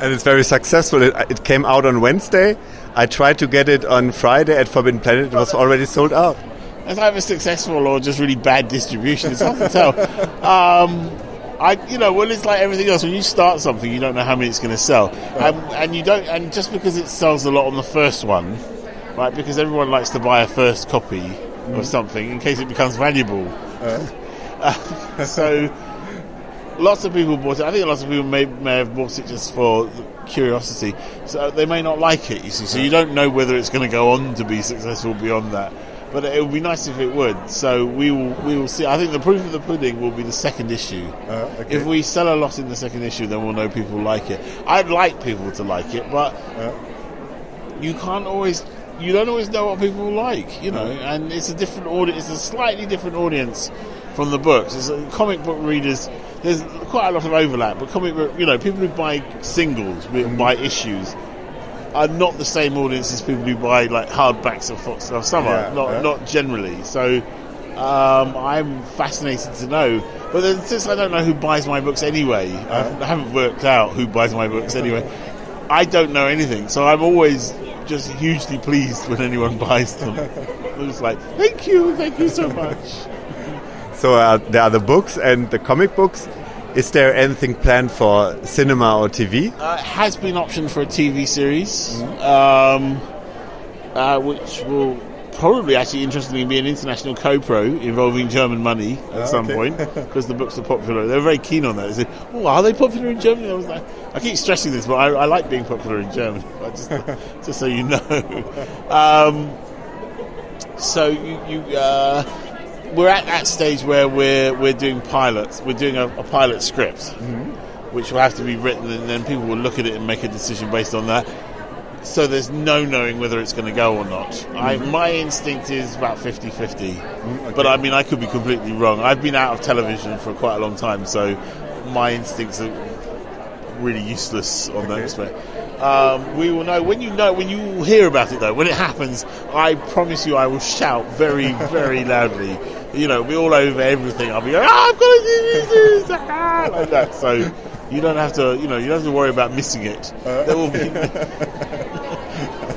and it's very successful. It, it came out on Wednesday. I tried to get it on Friday at Forbidden Planet. It was already sold out. It's either successful or just really bad distribution. It's hard to tell. Um, I, you know, well, it's like everything else. When you start something, you don't know how many it's going to sell, um, and you don't. And just because it sells a lot on the first one, right? Because everyone likes to buy a first copy of something in case it becomes valuable. Uh, so, lots of people bought it. I think lots of people may may have bought it just for curiosity. So they may not like it. You see, so you don't know whether it's going to go on to be successful beyond that. But it would be nice if it would. So we will we will see. I think the proof of the pudding will be the second issue. Uh, okay. If we sell a lot in the second issue, then we'll know people like it. I'd like people to like it, but uh. you can't always. You don't always know what people like, you know, uh. and it's a different audience. It's a slightly different audience from the books. It's a, comic book readers. There's quite a lot of overlap, but comic book, you know, people who buy singles, who mm-hmm. buy issues, are not the same audience as people who buy like hardbacks of Fox of Summer. Yeah, not yeah. not generally. So um, I'm fascinated to know. But then, since I don't know who buys my books anyway, I've- I haven't worked out who buys my books anyway. I don't know anything, so I'm always just hugely pleased when anyone buys them. I'm just like, thank you, thank you so much. So uh, there are the books and the comic books. Is there anything planned for cinema or TV? Uh, has been optioned for a TV series, um, uh, which will probably actually interestingly be an international co-pro involving German money at some okay. point because the books are popular. They're very keen on that. They said, "Oh, are they popular in Germany?" I was like, I keep stressing this, but I, I like being popular in Germany. Just, just so you know. Um, so you, you uh, we're at that stage where we're we're doing pilots. We're doing a, a pilot script, mm-hmm. which will have to be written, and then people will look at it and make a decision based on that. So there's no knowing whether it's going to go or not. I, mm-hmm. my instinct is about 50-50. Mm, but I mean, I could be completely wrong. I've been out of television for quite a long time, so my instincts are really useless on that respect. Um, we will know when you know when you hear about it though. When it happens, I promise you, I will shout very, very loudly. You know, we're all over everything. I'll be like, "Ah, I've got to do this, ah," like that. So you don't have to, you know, you don't have to worry about missing it. There will be.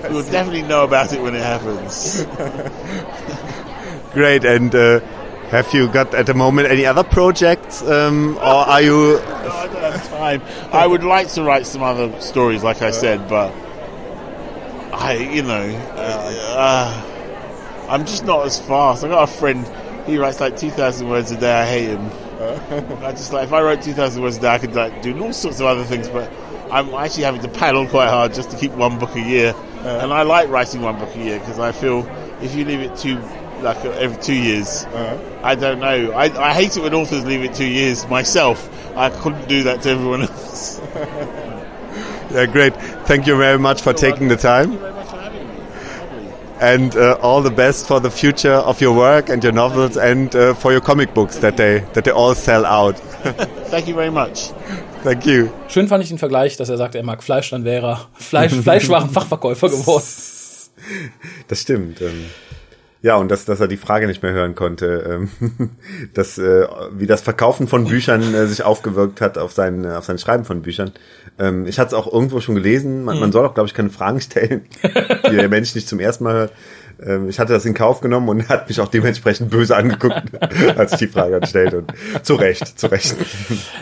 you will definitely know about it when it happens. Great. And uh, have you got at the moment any other projects, um, or are you? I don't have time. I would like to write some other stories, like I said, but I, you know, uh, I'm just not as fast. I got a friend. He writes like 2,000 words a day. I hate him. I just like if I wrote 2,000 words a day, I could like do all sorts of other things, but I'm actually having to paddle quite hard just to keep one book a year. Uh. And I like writing one book a year because I feel if you leave it too like every two years, uh-huh. I don't know. I, I hate it when authors leave it two years. Myself, I couldn't do that to everyone else. Yeah, great. Thank you very much for taking the time. And uh, all the best for the future of your work and your novels and uh, for your comic books that they that they all sell out. Thank you very much. Thank you. Schön fand ich den Vergleich, dass er sagt, er mag Fleisch, dann wäre er Fleisch, Fleischwarenfachverkäufer geworden. Das stimmt. Ähm, ja, und dass, dass er die Frage nicht mehr hören konnte, ähm, dass, äh, wie das Verkaufen von Büchern äh, sich aufgewirkt hat auf sein, auf sein Schreiben von Büchern. Ähm, ich hatte es auch irgendwo schon gelesen. Man, man soll auch, glaube ich, keine Fragen stellen, die der Mensch nicht zum ersten Mal hört. Ähm, ich hatte das in Kauf genommen und hat mich auch dementsprechend böse angeguckt, als ich die Frage gestellt und zu Recht, zu Recht.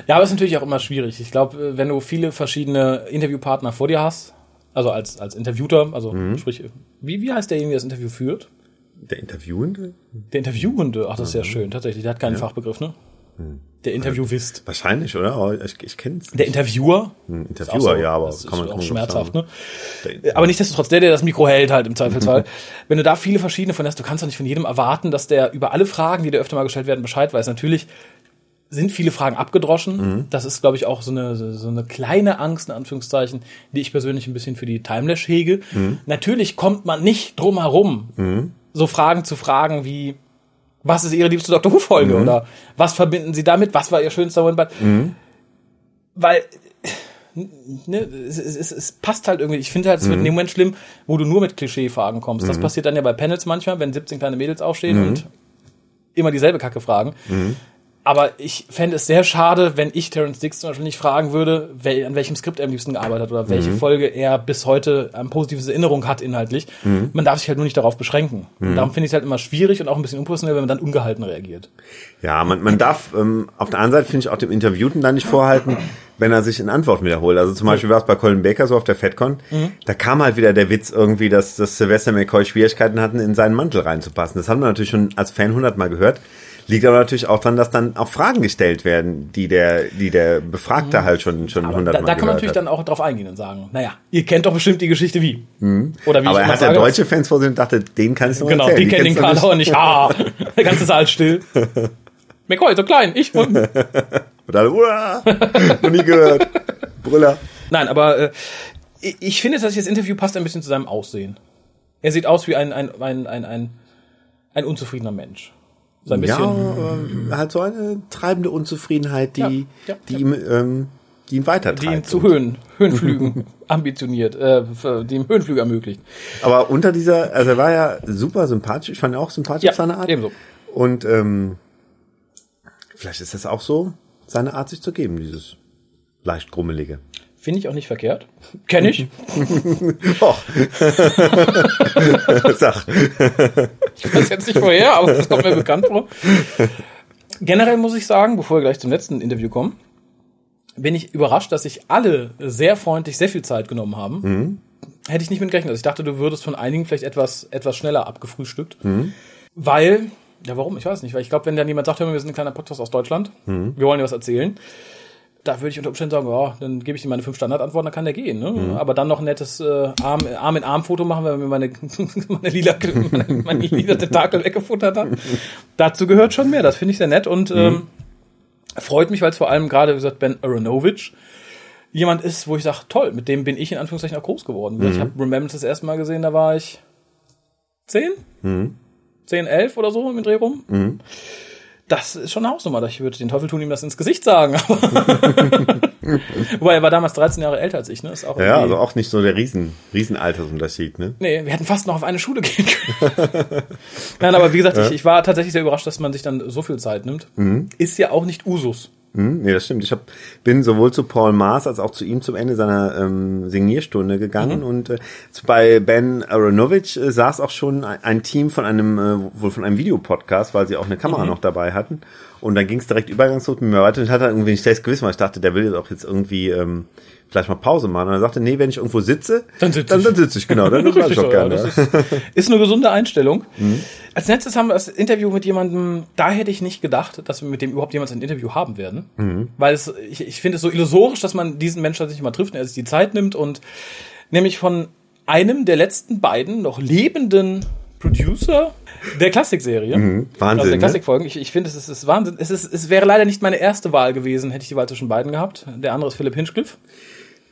Ja, aber es ist natürlich auch immer schwierig. Ich glaube, wenn du viele verschiedene Interviewpartner vor dir hast, also als, als Interviewter, also sprich, wie, wie heißt derjenige, der das Interview führt? Der Interviewende? Der Interviewende, ach, das ist sehr schön, tatsächlich. Der hat keinen Fachbegriff, ne? Der Interviewist. Wahrscheinlich, oder? Ich, ich kenne es. Der Interviewer? Interviewer, Ist auch so. ja, aber das kann man ist auch schmerzhaft, ne? Aber nichtsdestotrotz, der, der das Mikro hält, halt im Zweifelsfall. Wenn du da viele verschiedene von hast, du kannst doch nicht von jedem erwarten, dass der über alle Fragen, die dir öfter mal gestellt werden, Bescheid weiß. Natürlich sind viele Fragen abgedroschen. Das ist, glaube ich, auch so eine, so eine kleine Angst, in Anführungszeichen, die ich persönlich ein bisschen für die Timelash hege. Natürlich kommt man nicht drum herum, so Fragen zu fragen wie, was ist Ihre liebste Dr. Who-Folge? Oder was verbinden Sie damit? Was war Ihr schönster One-Bud? Weil ne, es, es, es, es passt halt irgendwie. Ich finde halt, es wird in dem Moment schlimm, wo du nur mit Klischee-Fragen kommst. Das passiert dann ja bei Panels manchmal, wenn 17 kleine Mädels aufstehen und immer dieselbe Kacke fragen. Aber ich fände es sehr schade, wenn ich Terence Dix zum Beispiel nicht fragen würde, wel, an welchem Skript er am liebsten gearbeitet hat oder welche Folge er bis heute eine positive Erinnerung hat inhaltlich. Man darf sich halt nur nicht darauf beschränken. Und darum finde ich es halt immer schwierig und auch ein bisschen unprofessionell, wenn man dann ungehalten reagiert. Ja, man, man darf ähm, auf der anderen Seite, finde ich, auch dem Interviewten dann nicht vorhalten, wenn er sich in Antworten wiederholt. Also zum Beispiel war es bei Colin Baker so auf der FedCon, da kam halt wieder der Witz irgendwie, dass, dass Sylvester McCoy Schwierigkeiten hatten, in seinen Mantel reinzupassen. Das hat man natürlich schon als Fan hundertmal gehört. Liegt aber natürlich auch daran, dass dann auch Fragen gestellt werden, die der, die der Befragte halt schon, schon hundertmal da, da kann man natürlich hat. dann auch drauf eingehen und sagen, naja, ihr kennt doch bestimmt die Geschichte wie. Oder wie aber ich er hat ja deutsche Fans vor sich und dachte, den kannst du Genau, erzählen. die kennen den nicht. auch nicht. Ah, der ganze Saal still. McCoy, so klein, ich. Und alle, uah, noch nie gehört. Brüller. Nein, aber äh, ich- ich finde, dass das Interview passt ein bisschen zu seinem Aussehen. Er sieht aus wie ein, ein, ein, ein, ein, ein unzufriedener Mensch. So ein bisschen. Ja, äh, halt so eine treibende Unzufriedenheit, die, Ja, ja, die ihm, ähm, die ihn weitertreibt. die ihn zu Höhen, Höhenflügen ambitioniert, äh, die ihm Höhenflüge ermöglicht. Aber unter dieser, also er war ja super sympathisch. Ich fand ihn auch sympathisch Ja, auf seine Art. ebenso. Und ähm, vielleicht ist das auch so, seine Art sich zu geben, dieses leicht grummelige. Finde ich auch nicht verkehrt. Kenne ich. Och. Sag. Ich weiß jetzt nicht woher, aber das kommt mir bekannt vor. Generell muss ich sagen, bevor wir gleich zum letzten Interview kommen, bin ich überrascht, dass sich alle sehr freundlich sehr viel Zeit genommen haben. Hätte ich nicht mit gerechnet. Also ich dachte, du würdest von einigen vielleicht etwas, etwas schneller abgefrühstückt. Weil, ja warum? Ich weiß nicht. Weil ich glaube, wenn dann jemand sagt, hör mal, wir sind ein kleiner Podcast aus Deutschland, wir wollen dir was erzählen, da würde ich unter Umständen sagen, ja, dann gebe ich ihm meine fünf Standardantworten, dann kann der gehen. Ne? Aber dann noch ein nettes äh, Arm, Arm in Arm Foto machen, wenn mir meine, meine lila, meine, meine lila Tentakel weggefuttert hat. Dazu gehört schon mehr. Das finde ich sehr nett und ähm, freut mich, weil es vor allem gerade, wie gesagt, Ben Aronovich jemand ist, wo ich sage, toll, mit dem bin ich in Anführungszeichen auch groß geworden. Ich habe Remembrance das erste Mal gesehen, da war ich zehn? Zehn, elf oder so im Dreh rum. Das ist schon eine Hausnummer. Ich würde den Teufel tun, ihm das ins Gesicht sagen. Wobei, er war damals 13 Jahre älter als ich. Ne? Ist auch Ja, also auch nicht so der Riesen, Riesenaltersunterschied, ne? Nee, wir hätten fast noch auf eine Schule gehen können. Nein, aber wie gesagt, ich, ich war tatsächlich sehr überrascht, dass man sich dann so viel Zeit nimmt. Ist ja auch nicht Usus. Hm, nee, das stimmt. Ich hab, bin sowohl zu Paul Maas als auch zu ihm zum Ende seiner ähm, Signierstunde gegangen und äh, bei Ben Aronovich äh, saß auch schon ein, ein Team von einem äh, wohl von einem Videopodcast, weil sie auch eine Kamera noch dabei hatten. Und dann ging es direkt übergangslos mit mir weiter und ich hatte irgendwie ein schlechtes Gewissen, weil ich dachte, der will jetzt auch jetzt irgendwie ähm, vielleicht mal Pause machen und er sagte, nee, wenn ich irgendwo sitze, Dann sitz dann, ich. dann sitze ich, genau, dann bleib ich auch gerne. das ist, ist eine gesunde Einstellung. Als letztes haben wir das Interview mit jemandem, da hätte ich nicht gedacht, dass wir mit dem überhaupt jemals ein Interview haben werden. Weil es, ich, ich finde es so illusorisch, dass man diesen Menschen tatsächlich mal trifft und er sich die Zeit nimmt und nämlich von einem der letzten beiden noch lebenden Producer der Klassikserie. Wahnsinn, Also der ne? Klassikfolgen. Ich, ich finde, es ist, es ist Wahnsinn. Es, ist, es wäre leider nicht meine erste Wahl gewesen, hätte ich die Wahl zwischen beiden gehabt. Der andere ist Philipp Hinchcliffe.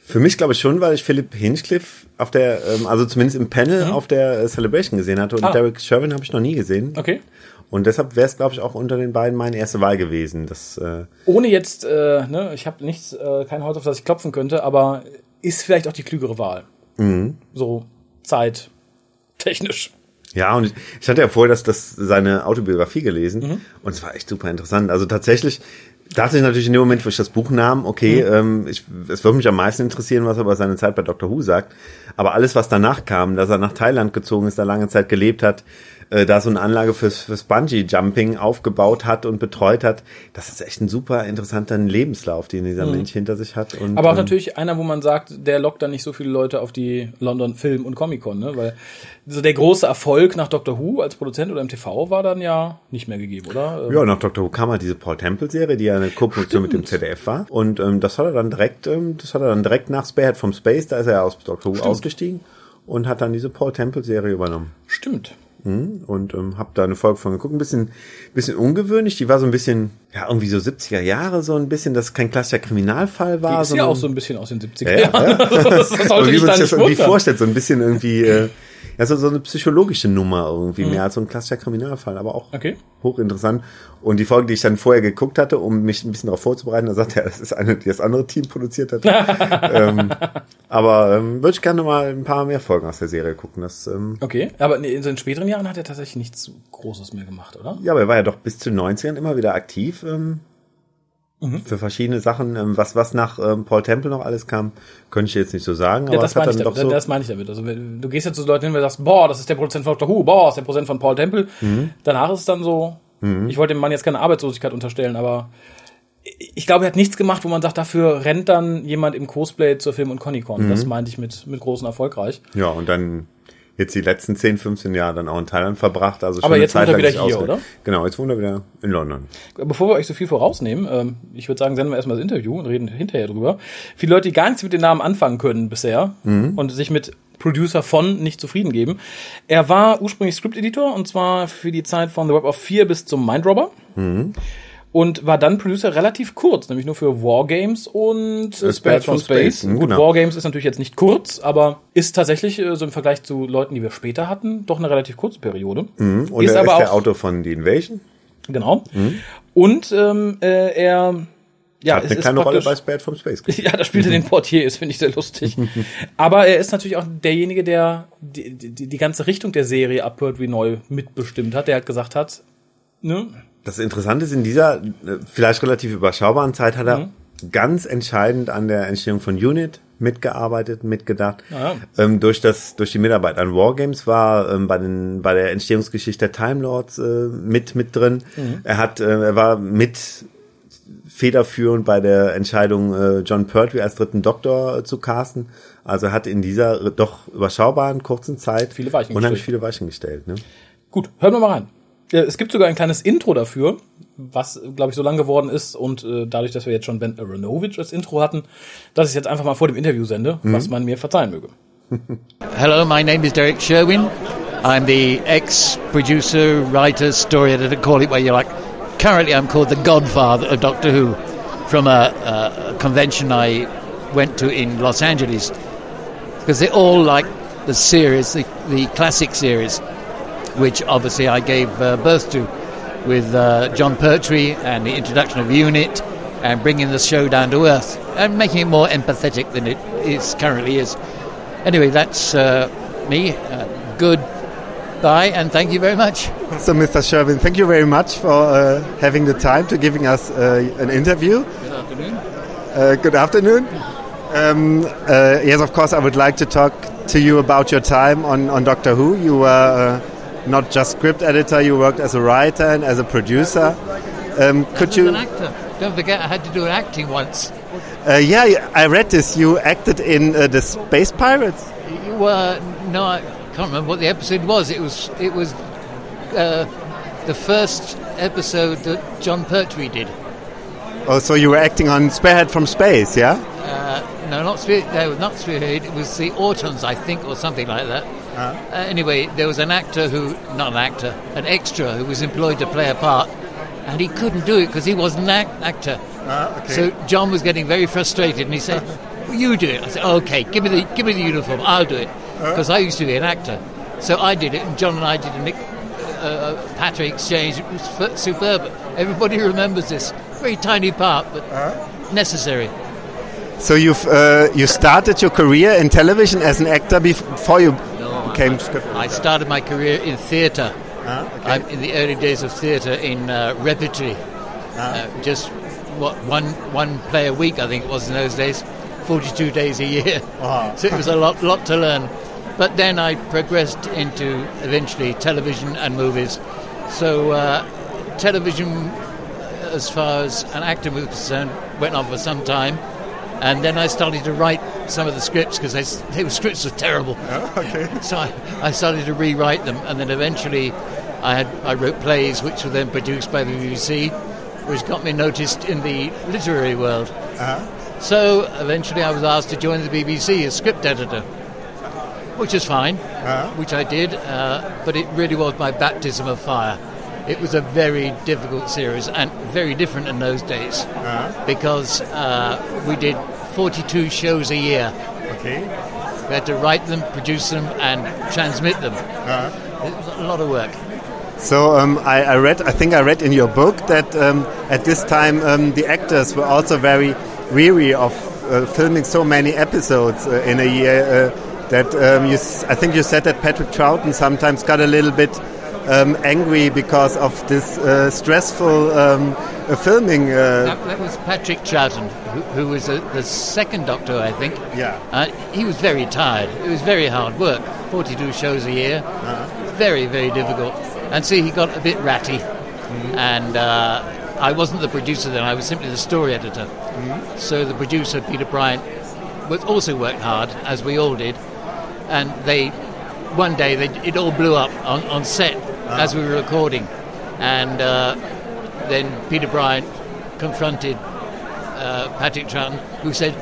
Für mich glaube ich schon, weil ich Philipp Hinchcliffe auf der, ähm, also zumindest im Panel auf der äh, Celebration gesehen hatte und Ah. Derek Sherwin habe ich noch nie gesehen. Okay. Und deshalb wäre es, glaube ich, auch unter den beiden meine erste Wahl gewesen. Das, äh, Ohne jetzt, äh, ne, ich habe nichts, äh, kein Holz, auf das ich klopfen könnte, aber ist vielleicht auch die klügere Wahl. So Zeit technisch. ja, und ich, ich hatte ja vorher das, das seine Autobiografie gelesen und es war echt super interessant. Also tatsächlich dachte ich natürlich in dem Moment, wo ich das Buch nahm, okay, ähm, ich, es würde mich am meisten interessieren, was er über seine Zeit bei Dr. Who sagt. Aber alles, was danach kam, dass er nach Thailand gezogen ist, da lange Zeit gelebt hat, äh, da so eine Anlage fürs, fürs Bungee-Jumping aufgebaut hat und betreut hat, das ist echt ein super interessanter Lebenslauf, den dieser Mensch hinter sich hat. Und, Aber auch ähm, natürlich einer, wo man sagt, der lockt dann nicht so viele Leute auf die London Film und Comic Con, ne? Weil so der große Erfolg nach Doctor Who als Produzent oder im TV war dann ja nicht mehr gegeben, oder? Ähm, Ja, nach Dr. Who kam halt diese Paul Temple-Serie, die ja eine Co-Produktion mit dem ZDF war. Und ähm, das hat er dann direkt, ähm, das hat er dann direkt nach Sparehead vom Space, da ist er ja aus Dr. Who ausgestiegen und hat dann diese Paul Temple-Serie übernommen. Stimmt. Und ähm, hab da eine Folge von geguckt. Ein bisschen, bisschen ungewöhnlich. Die war so ein bisschen, ja, irgendwie so 70er Jahre, so ein bisschen, dass kein klassischer Kriminalfall war. Die ist ja auch so ein bisschen aus den 70er Ja, Jahren. das, das Und sollte man da sich nicht das irgendwie wundern. vorstellt, so ein bisschen irgendwie, äh, ja, so, so eine psychologische Nummer irgendwie, mehr als so ein klassischer Kriminalfall, aber auch Mhm. Okay. hochinteressant. Und die Folge, die ich dann vorher geguckt hatte, um mich ein bisschen darauf vorzubereiten, da sagt er, das ist eine, die das andere Team produziert hat. ähm, aber ähm, würde ich gerne mal ein paar mehr Folgen aus der Serie gucken. Das, ähm, Okay, aber in seinen späteren Jahren hat er tatsächlich nichts Großes mehr gemacht, oder? ja, aber er war ja doch bis zu den 90ern immer wieder aktiv. Ähm, Mhm. Für verschiedene Sachen, ähm, was was nach ähm, Paul Temple noch alles kam, könnte ich jetzt nicht so sagen, aber Ja, das es hat meine ich, dann doch damit, so. das meine ich damit. Also wenn, du gehst jetzt zu Leuten hin und sagst, boah, das ist der Produzent von Doctor Who, boah, das ist der Produzent von Paul Temple. Mhm. Danach ist es dann so, ich wollte dem Mann jetzt keine Arbeitslosigkeit unterstellen, aber ich glaube, er hat nichts gemacht, wo man sagt, dafür rennt dann jemand im Cosplay zur Film- und Conicon. Mhm. Das meinte ich mit, mit großen Erfolgreich. Ja, und dann jetzt die letzten 10, 15 Jahre dann auch in Thailand verbracht. Also schon Aber jetzt Zeit wohnt er wieder hier, ausge- oder? Genau, jetzt wohnt er wieder in London. Bevor wir euch so viel vorausnehmen, ähm, ich würde sagen, senden wir erstmal das Interview und reden hinterher drüber. Viele Leute, die gar nichts mit den Namen anfangen können bisher und sich mit Producer von nicht zufrieden geben. Er war ursprünglich Script-Editor und zwar für die Zeit von The Web of 4 bis zum Mindrobber. Und war dann Producer relativ kurz, nämlich nur für Wargames und äh, Spared from Space. Mhm, Gut, genau. Wargames ist natürlich jetzt nicht kurz, aber ist tatsächlich äh, so im Vergleich zu Leuten, die wir später hatten, doch eine relativ kurze Periode. Und ist er aber ist der auch Autor von The Invasion. Genau. Und ähm, äh, er ja, Hat eine ist kleine Rolle bei Spared from Space. Ja, da spielt er den Portier, das finde ich sehr lustig. Aber er ist natürlich auch derjenige, der die, die, die ganze Richtung der Serie ab Pertwee neu mitbestimmt hat. Der hat gesagt hat, ne, Das Interessante ist, in dieser äh, vielleicht relativ überschaubaren Zeit hat er Mhm. ganz entscheidend an der Entstehung von Unit mitgearbeitet, mitgedacht. Ja. Ähm, durch das, durch die Mitarbeit an Wargames war ähm, bei den, bei der Entstehungsgeschichte der Time Lords äh, mit mit drin. Mhm. Er hat, äh, er war mit federführend bei der Entscheidung, äh, John Pertwee als dritten Doktor äh, zu casten. Also er hat in dieser doch überschaubaren kurzen Zeit Viele Weichen unheimlich gestellt. viele Weichen gestellt. Ne? gut, hören wir mal rein. Ja, Es gibt sogar ein kleines Intro dafür, was, glaube ich, so lang geworden ist und äh, dadurch, dass wir jetzt schon Ben Aronovich als Intro hatten, dass ich jetzt einfach mal vor dem Interview sende, was man mir verzeihen möge. Hello, my name is Derek Sherwin. I'm the ex-producer, writer, story editor, call it what you like. Currently, I'm called the godfather of Doctor Who from a, a convention I went to in Los Angeles because they all like the series, the, the classic series, which obviously I gave uh, birth to with uh, John Pertwee and the introduction of Unit and bringing the show down to earth and making it more empathetic than it is currently is. Anyway, that's uh, me. Uh, good. Bye, and thank you very much. So, Mr. Sherwin, thank you very much for uh, having the time to giving us uh, an interview. Good afternoon. Uh, good afternoon. Um, uh, yes, of course, I would like to talk to you about your time on, on Doctor Who. You were uh, not just script editor, you worked as a writer and as a producer. Um, could As you? an actor. Don't forget, I had to do acting once. Uh, yeah, I read this. You acted in uh, the Space Pirates. You were no, I can't remember what the episode was. It was it was uh, the first episode that John Pertwee did. Oh, so you were acting on Spearhead from Space, yeah? Uh, no, not Spirit. No, not Spirit. It was the Autons, I think, or something like that. Uh, anyway, there was an actor who, not an actor, an extra who was employed to play a part, and he couldn't do it because he wasn't an act- actor. Ah, okay. So John was getting very frustrated, and he said, well, you do it. I said, okay, give me the give me the uniform. I'll do it because I used to be an actor. So I did it, and John and I did a Nick uh, Patrick exchange. It was f- superb. Everybody remembers this. Very tiny part, but necessary. So you've uh, you started your career in television as an actor before you became script. I started my career in theatre. Ah, okay. In the early days of theatre in uh, repertory. Uh, just what one one play a week, I think it was in those days. Forty-two days a year. Wow. so it was a lot lot to learn. But then I progressed into eventually television and movies. So uh, television, as far as an actor was concerned, went on for some time. And then I started to write some of the scripts because they—they were scripts were terrible. okay. So I, I started to rewrite them, and then eventually I had I wrote plays which were then produced by the BBC, which got me noticed in the literary world. So eventually I was asked to join the BBC as script editor, which is fine, which I did, uh, but it really was my baptism of fire. It was a very difficult series and very different in those days because uh, we did 42 shows a year. Okay. We had to write them, produce them, and transmit them. It was a lot of work. So um, I, I read, I think I read in your book that um, at this time um, the actors were also very weary of uh, filming so many episodes uh, in a year. Uh, that um, you, s- I think you said that Patrick Troughton sometimes got a little bit um, angry because of this uh, stressful um, uh, filming. Uh, That, that was Patrick Troughton, who, who was a, the second Doctor, I think. Yeah. Uh, he was very tired. It was very hard work. 42 shows a year. Very, very difficult. And see, he got a bit ratty. And uh, I wasn't the producer then, I was simply the story editor. So the producer, Peter Bryant, was also worked hard, as we all did. And they, one day, they, it all blew up on, on set as we were recording. And uh, then Peter Bryant confronted uh, Patrick Troughton, who said,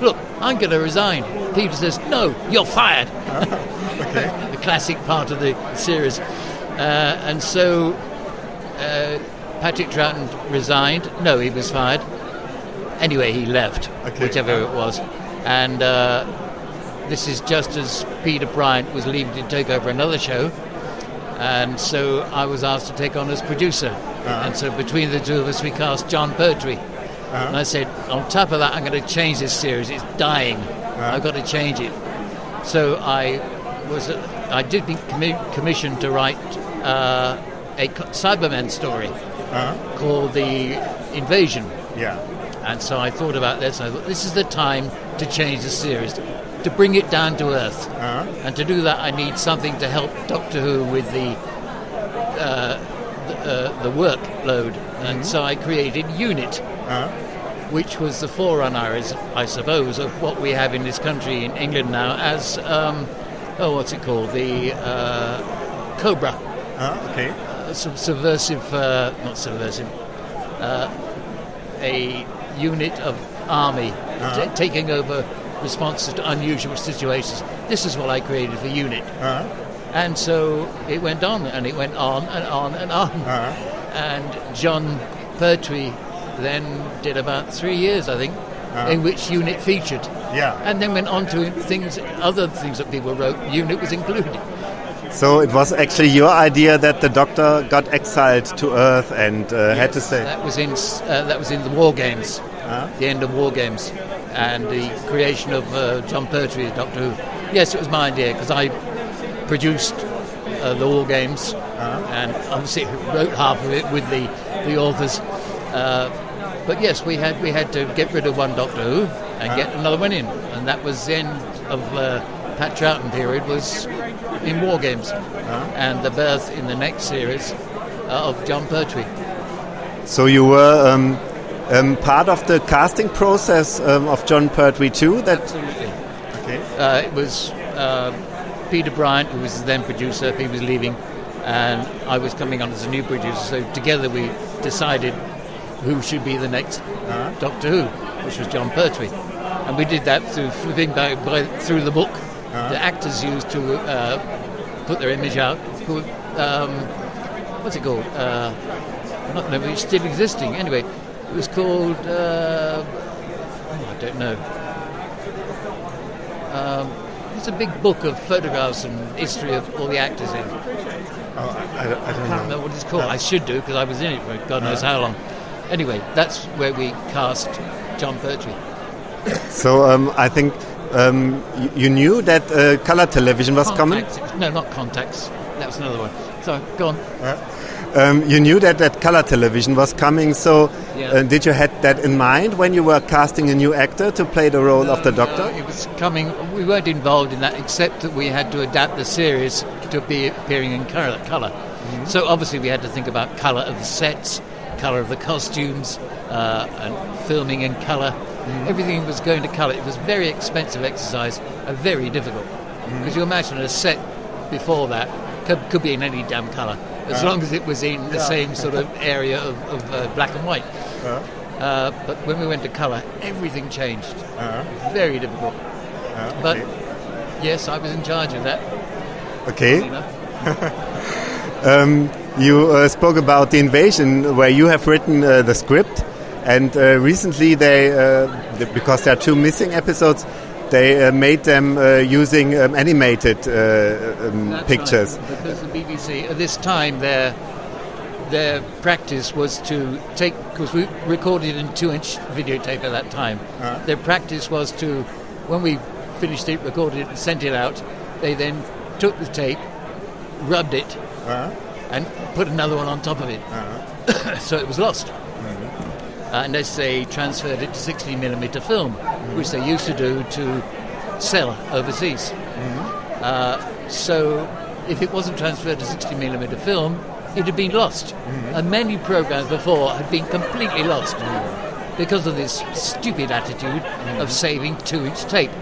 "Look, I'm going to resign." Peter says, "No, you're fired." Okay. The classic part of the series, uh, and so uh, Patrick Troughton resigned. No, he was fired. Anyway, he left, Okay. whichever it was, and uh, this is just as Peter Bryant was leaving to take over another show. And so I was asked to take on as producer. Uh-huh. And so between the two of us, we cast John Pertwee. Uh-huh. And I said, on top of that, I'm going to change this series. It's dying. Uh-huh. I've got to change it. So I was, I did be commi- commissioned to write uh, a Cybermen story called The Invasion. yeah. And so I thought about this. I thought this is the time to change the series, to bring it down to earth. And to do that, I need something to help Doctor Who with the uh, the, uh, the workload. And so I created Unit, which was the forerunner, I suppose, of what we have in this country in England now as um, oh, what's it called? The uh, Cobra Ah, okay. a sub- subversive, uh, not subversive, uh, a unit of army t- taking over responses to unusual situations. This is what I created for unit. And so it went on and it went on and on and on. And John Pertwee then did about three years, I think, in which unit featured. Yeah. And then went on to things, other things that people wrote. Unit was included. So it was actually your idea that the Doctor got exiled to Earth and uh, had to say. That was in uh, that was in the War Games, the end of War Games, and the creation of uh, John Pertwee, as Doctor Who. Yes, it was my idea because I produced uh, the War Games, and obviously wrote half of it with the the authors. Uh, but yes, we had we had to get rid of one Doctor Who and get another one in, and that was the end of uh, Pat Troughton period was in War Games, and the birth in the next series uh, of John Pertwee. So you were um, um, part of the casting process um, of John Pertwee too. That Absolutely. okay. Uh, it was uh, Peter Bryant, who was the then producer, he was leaving, and I was coming on as a new producer. So together we decided who should be the next Doctor Who, which was John Pertwee. And we did that through flipping back by, through the book. The actors used to uh, put their image out. Um, what's it called? Uh, not no, it's still existing. Anyway, was called. Uh, oh, I don't know. Um, it's a big book of photographs and history of all the actors in. Oh, I, I, don't- I don't know. remember what it's called. I should do because I was in it for God knows how long. Anyway, that's where we cast John Pertwee. So um, I think um, you, knew that uh, color television was coming. No, not contacts. That was another one. So go on. Um, you knew that that color television was coming. So Yeah. uh, did you had that in mind when you were casting a new actor to play the role of the No, Doctor? it was coming. We weren't involved in that, except that we had to adapt the series to be appearing in color. color. Mm-hmm. So obviously, we had to think about color of the sets, color of the costumes, uh, and filming in color. Mm-hmm. Everything was going to color. It was a very expensive exercise, and very difficult. Because you imagine a set before that could, could be in any damn color, as long as it was in the same sort of area of, of uh, black and white. Uh, but when we went to color, everything changed. Very difficult. But yes, I was in charge of that. Okay. You? Um, you uh, spoke about the invasion, where you have written uh, the script, and uh, recently they, uh, th- because there are two missing episodes, they uh, made them uh, using um, animated uh, um, pictures. right, because the BBC at this time their their practice was to take because we recorded in two-inch videotape at that time. Their practice was to when we finished it, recorded it, and sent it out. They then took the tape, rubbed it, and put another one on top of it. so it was lost. Uh, unless they transferred it to 16 millimeter film, which they used to do to sell overseas. Uh, so if it wasn't transferred to 60 millimeter film, it had been lost. And many programs before had been completely lost because of this stupid attitude of saving two inch tape.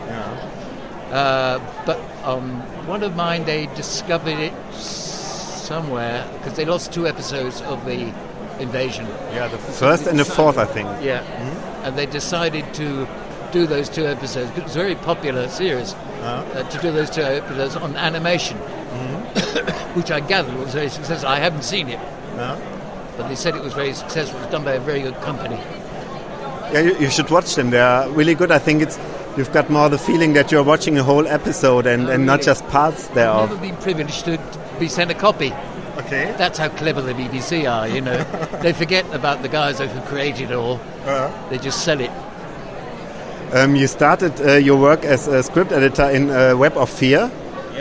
Uh, but on one of mine, they discovered it somewhere because they lost two episodes of the invasion. Yeah, the first and the fourth, I think. Yeah. Hmm? And they decided to do those two episodes. It was a very popular series. Uh-huh. Uh, to do those two episodes on animation, hmm? which I gathered was very successful. I haven't seen it. Uh-huh. But they said it was very successful. It was done by a very good company. Yeah, you, you should watch them. They are really good. I think it's you've got more the feeling that you're watching a whole episode and, and not just parts I've thereof. never been privileged to be sent a copy. Okay. That's how clever the BBC are, you know. they forget about the guys who created it all. They just sell it. Um, you started uh, your work as a script editor in uh, Web of Fear,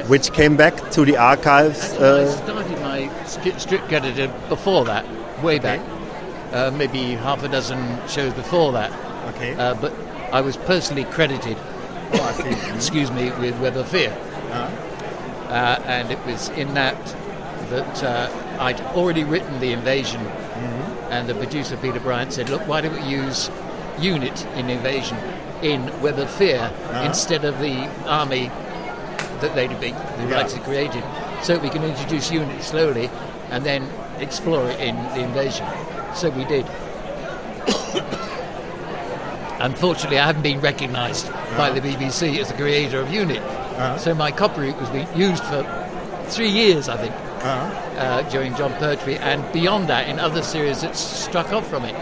which came back to the archives. I Uh, started my script, strip editor before that, way back. Uh, maybe half a dozen shows before that. okay. Uh, but I was personally credited, oh, I excuse me, with Web of Fear. Uh, and it was in that that uh, I'd already written The Invasion, mm-hmm. and the producer Peter Bryant said, look, why don't we use Unit in Invasion in of Fear uh-huh. instead of the army that they'd been, the Yeah. had created, so we can introduce Unit slowly and then explore it in The Invasion. So we did. Unfortunately, I haven't been recognised by uh-huh. the BBC as the creator of Unit. Uh-huh. So my copyright was being used for three years, I think, uh, during John Pertwee, and beyond that in other series that struck off from it.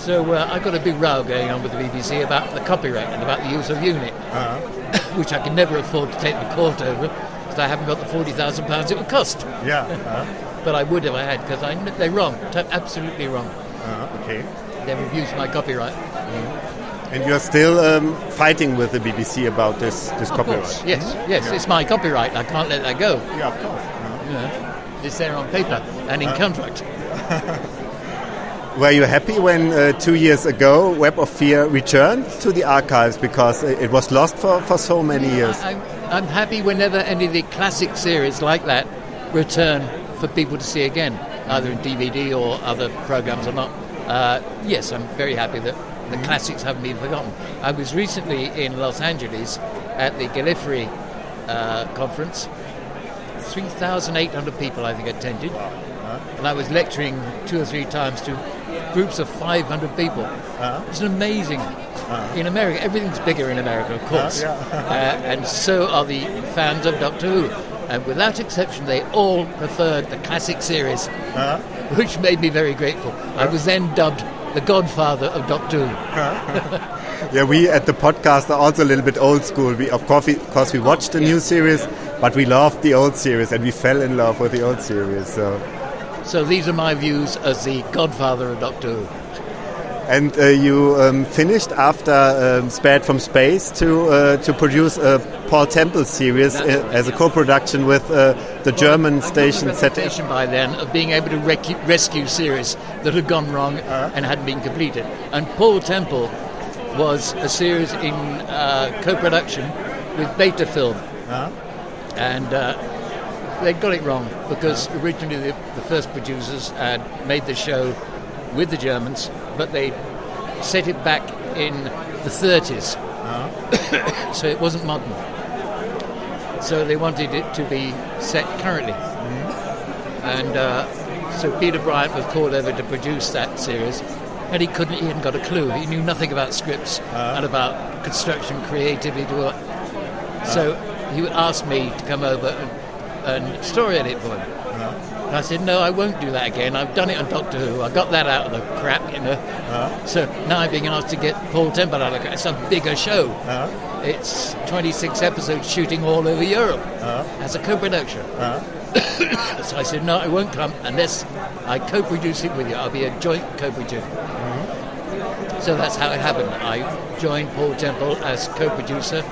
So uh, I got a big row going on with the BBC about the copyright and about the use of Unit, which I can never afford to take the court over because I haven't got the forty thousand pounds it would cost. yeah. But I would if I had because I they're wrong, t- absolutely wrong. Uh, okay. They've abused my copyright. And you're still um, fighting with the BBC about this this Of copyright. course, yes, yes, it's my copyright. I can't let that go. Yeah, of course. Know, it's there on paper and in contract. Were you happy when uh, two years ago Web of Fear returned to the archives because it was lost for, for so many years? I, I'm, I'm happy whenever any of the classic series like that return for people to see again, either in DVD or other programs or not. Uh, yes, I'm very happy that the classics haven't been forgotten. I was recently in Los Angeles at the Gallifrey uh, conference. 3,800 people, I think, attended. Uh-huh. And I was lecturing two or three times to groups of 500 people. Uh-huh. It's amazing. Uh-huh. In America, everything's bigger in America, of course. uh, and so are the fans of Doctor Who. And without exception, they all preferred the classic series, which made me very grateful. I was then dubbed the godfather of Doctor Who. Yeah, we at the podcast are also a little bit old school. We, of course, we, of course, we watched the new series, but we loved the old series and we fell in love with the old series. So, So these are my views as the godfather of Doctor Who. and uh, you um, finished after um, Spared from Space to uh, to produce a Paul Temple series uh, as a co-production with uh, the German station I'd got reputation by then of being able to recu- rescue series that had gone wrong and hadn't been completed. And Paul Temple was a series in uh, co-production with Beta Film, and uh, they'd got it wrong because originally the, the first producers had made the show with the Germans, but they set it back in the 30s, so it wasn't modern. So they wanted it to be set currently. And uh, so Peter Bryant was called over to produce that series, and he couldn't, he hadn't got a clue. He knew nothing about scripts uh. and about construction, creativity. Or, so uh. he asked me to come over and, and story edit for him. Uh. And I said, no, I won't do that again. I've done it on Doctor Who. I got that out of the crap, you know. So now I'm being asked to get Paul Temple out of crap. It's a bigger show. It's 26 episodes shooting all over Europe as a co-production. so I said, no, I won't come unless I co-produce it with you. I'll be a joint co-producer. So that's how it happened. I joined Paul Temple as co-producer,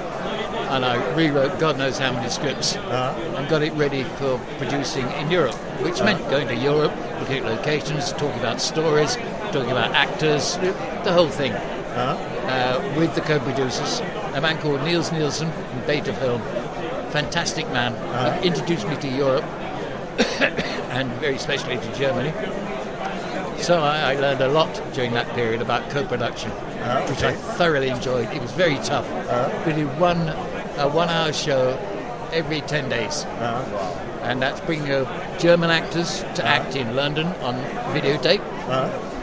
and I rewrote God knows how many scripts uh-huh. and got it ready for producing in Europe, which meant uh-huh. going to Europe, looking at locations, talking about stories, talking about actors, the whole thing. Uh-huh. Uh, with the co-producers, a man called Niels Nielsen from Beta Film, fantastic man, He introduced me to Europe and very especially to Germany. So I, I learned a lot during that period about co-production, uh, which I thoroughly enjoyed. It was very tough. Uh-huh. We did one a one-hour show every ten days, uh-huh. and that's bringing uh, German actors to act in London on videotape.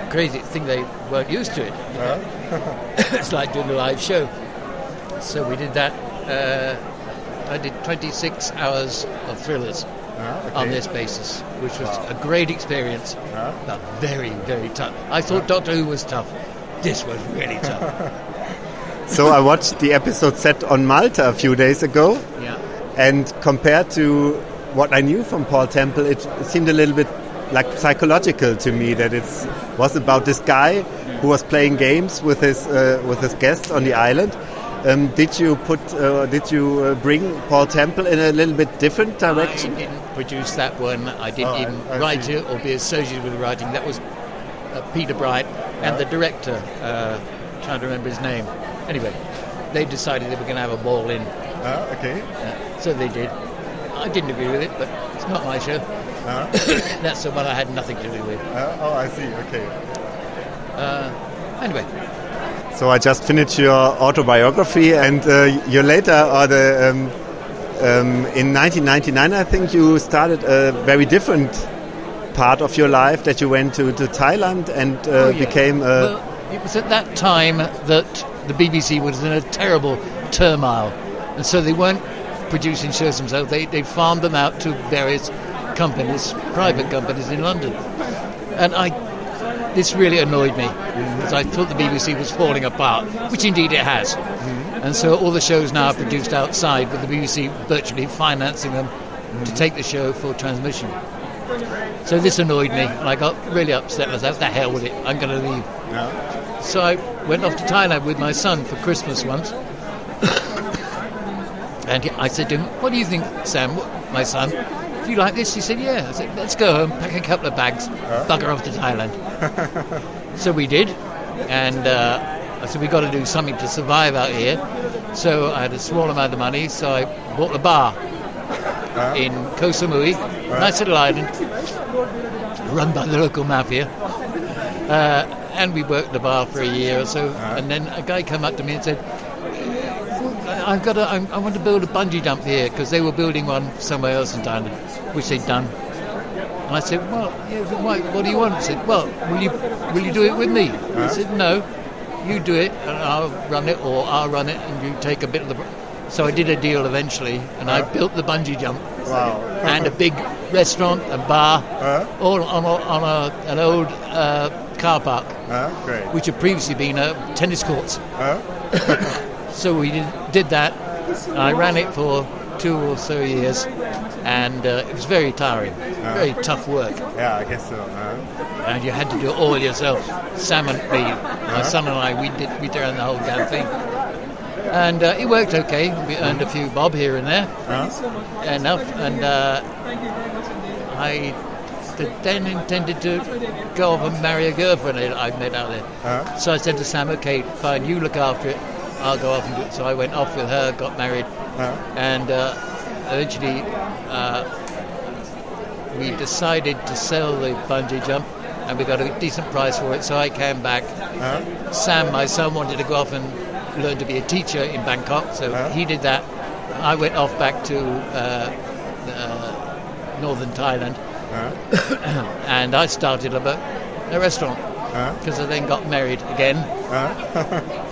Crazy thing they weren't used to it. it's like doing a live show. So we did that. Uh, Uh, I did 26 hours of thrillers on this basis, which was a great experience, but very, very tough. I thought Doctor Who was tough. This was really tough. So I watched the episode set on Malta a few days ago, yeah. and compared to what I knew from Paul Temple, it seemed a little bit like psychological to me that it was about this guy who was playing games with his uh, with his guests on the island. Um, did you put uh, did you uh, bring Paul Temple in a little bit different direction? I didn't produce that one. I didn't Oh, even I write see. it or be associated with writing. That was uh, Peter Bright and the director. Uh, trying to remember his name. Anyway, they decided they were going to have a ball in, Ah, okay. so they did. I didn't agree with it, but it's not my show. That's the one I had nothing to do with. oh, I see. Okay. Anyway, So I just finished your autobiography, and uh, you later, or the um, um, in 1999, I think you started a very different part of your life. That you went to, to Thailand and uh, Oh, yeah. became a. Well, it was at that time that the BBC was in a terrible turmoil, and so they weren't producing shows themselves. They they farmed them out to various companies, private companies in London, and I. This really annoyed me because I thought the BBC was falling apart, which indeed it has. Mm-hmm. And so all the shows now are produced outside, with the BBC virtually financing them to take the show for transmission. So this annoyed me, and I got really upset. I said, "The hell with it! I'm going to leave." So I went off to Thailand with my son for Christmas once. and I said to him, What do you think, Sam, what, my son? Do you like this? He said, Yeah. I said, Let's go home, pack a couple of bags, bugger off to Thailand. so we did. And uh, I said, We've got to do something to survive out here. So I had a small amount of money, so I bought a bar in Koh Samui, nice little island, run by the local mafia. Uh, and we worked the bar for a year or so. And then a guy came up to me and said, "I've got a, I'm, I want to build a bungee jump here because they were building one somewhere else in Thailand, which they'd done." And I said, "Well, yeah, why, what do you want?" He said, "Well, will you will you do it with me?" I said, "No, you do it, and I'll run it, or I'll run it, and you take a bit of the." So I did a deal eventually, and I built the bungee jump Wow. and a big restaurant and bar, all on, a, on a, an old uh, car park, great. which had previously been uh, tennis courts. so we did, did that. I ran it for two or so years, and uh, it was very tiring, very tough work. Yeah, I guess so. Uh, and you had to do it all yourself. Sam and me, my son and I, we did we did the whole damn thing, and uh, it worked okay. We earned a few bob here and there, enough, and uh, I then intended to go off and marry a girlfriend that I met out there. So I said to Sam, "Okay, fine, you look after it. I'll go off and do it." So I went off with her, got married, and uh, eventually. Uh, we decided to sell the bungee jump and we got a decent price for it so I came back. Sam my son wanted to go off and learn to be a teacher in Bangkok so he did that. I went off back to uh, uh, northern Thailand. And I started up a, a restaurant because I then got married again.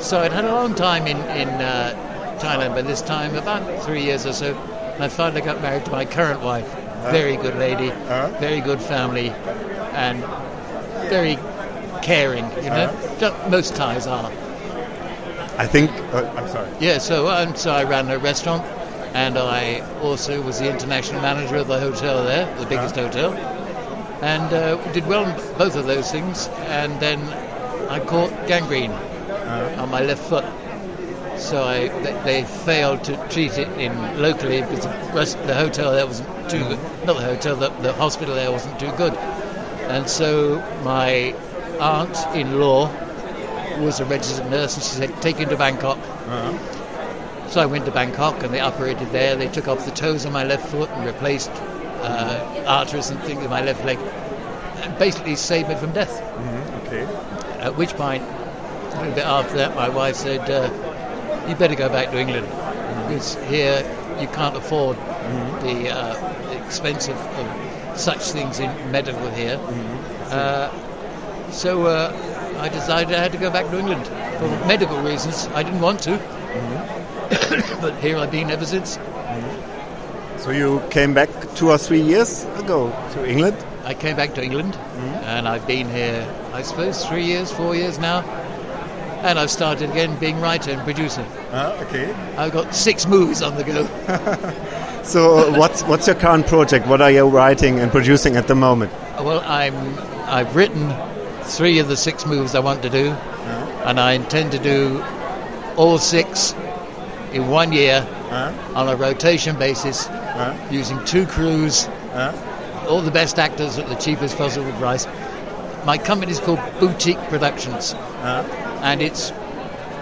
So I'd had a long time in, in uh, Thailand by this time about three years or so I finally got married to my current wife very good lady, very good family, and very caring. You know, Just- most Thais are. I think. Uh, I'm sorry. Yeah. So, um, so I ran a restaurant, and I also was the international manager of the hotel there, the biggest hotel, and uh, did well in both of those things. And then I caught gangrene on my left foot. So I, they, they failed to treat it in locally because the, rest, the hotel there wasn't too good. Not the hotel, the, the hospital there wasn't too good. And so my aunt-in-law was a registered nurse, and she said, "Take him to Bangkok." So I went to Bangkok, and they operated there. They took off the toes on my left foot and replaced uh, arteries and things in my left leg, and basically saved me from death. Okay. At which point, a little bit after that, my wife said, uh, "You better go back to England because here you can't afford the, uh, the expense of, of such things in medical here." Uh, so uh, I decided I had to go back to England for medical reasons. I didn't want to, but here I've been ever since. So you came back two or three years ago to England. I came back to England, and I've been here, I suppose, three years, four years now. And I've started again being writer and producer. Ah, okay. I've got six movies on the go. So uh, what's what's your current project? What are you writing and producing at the moment? Well, I'm I've written three of the six movies I want to do, uh-huh. and I intend to do all six in one year uh-huh. on a rotation basis, uh-huh. using two crews, all the best actors at the cheapest possible price. My company is called Boutique Productions, and it's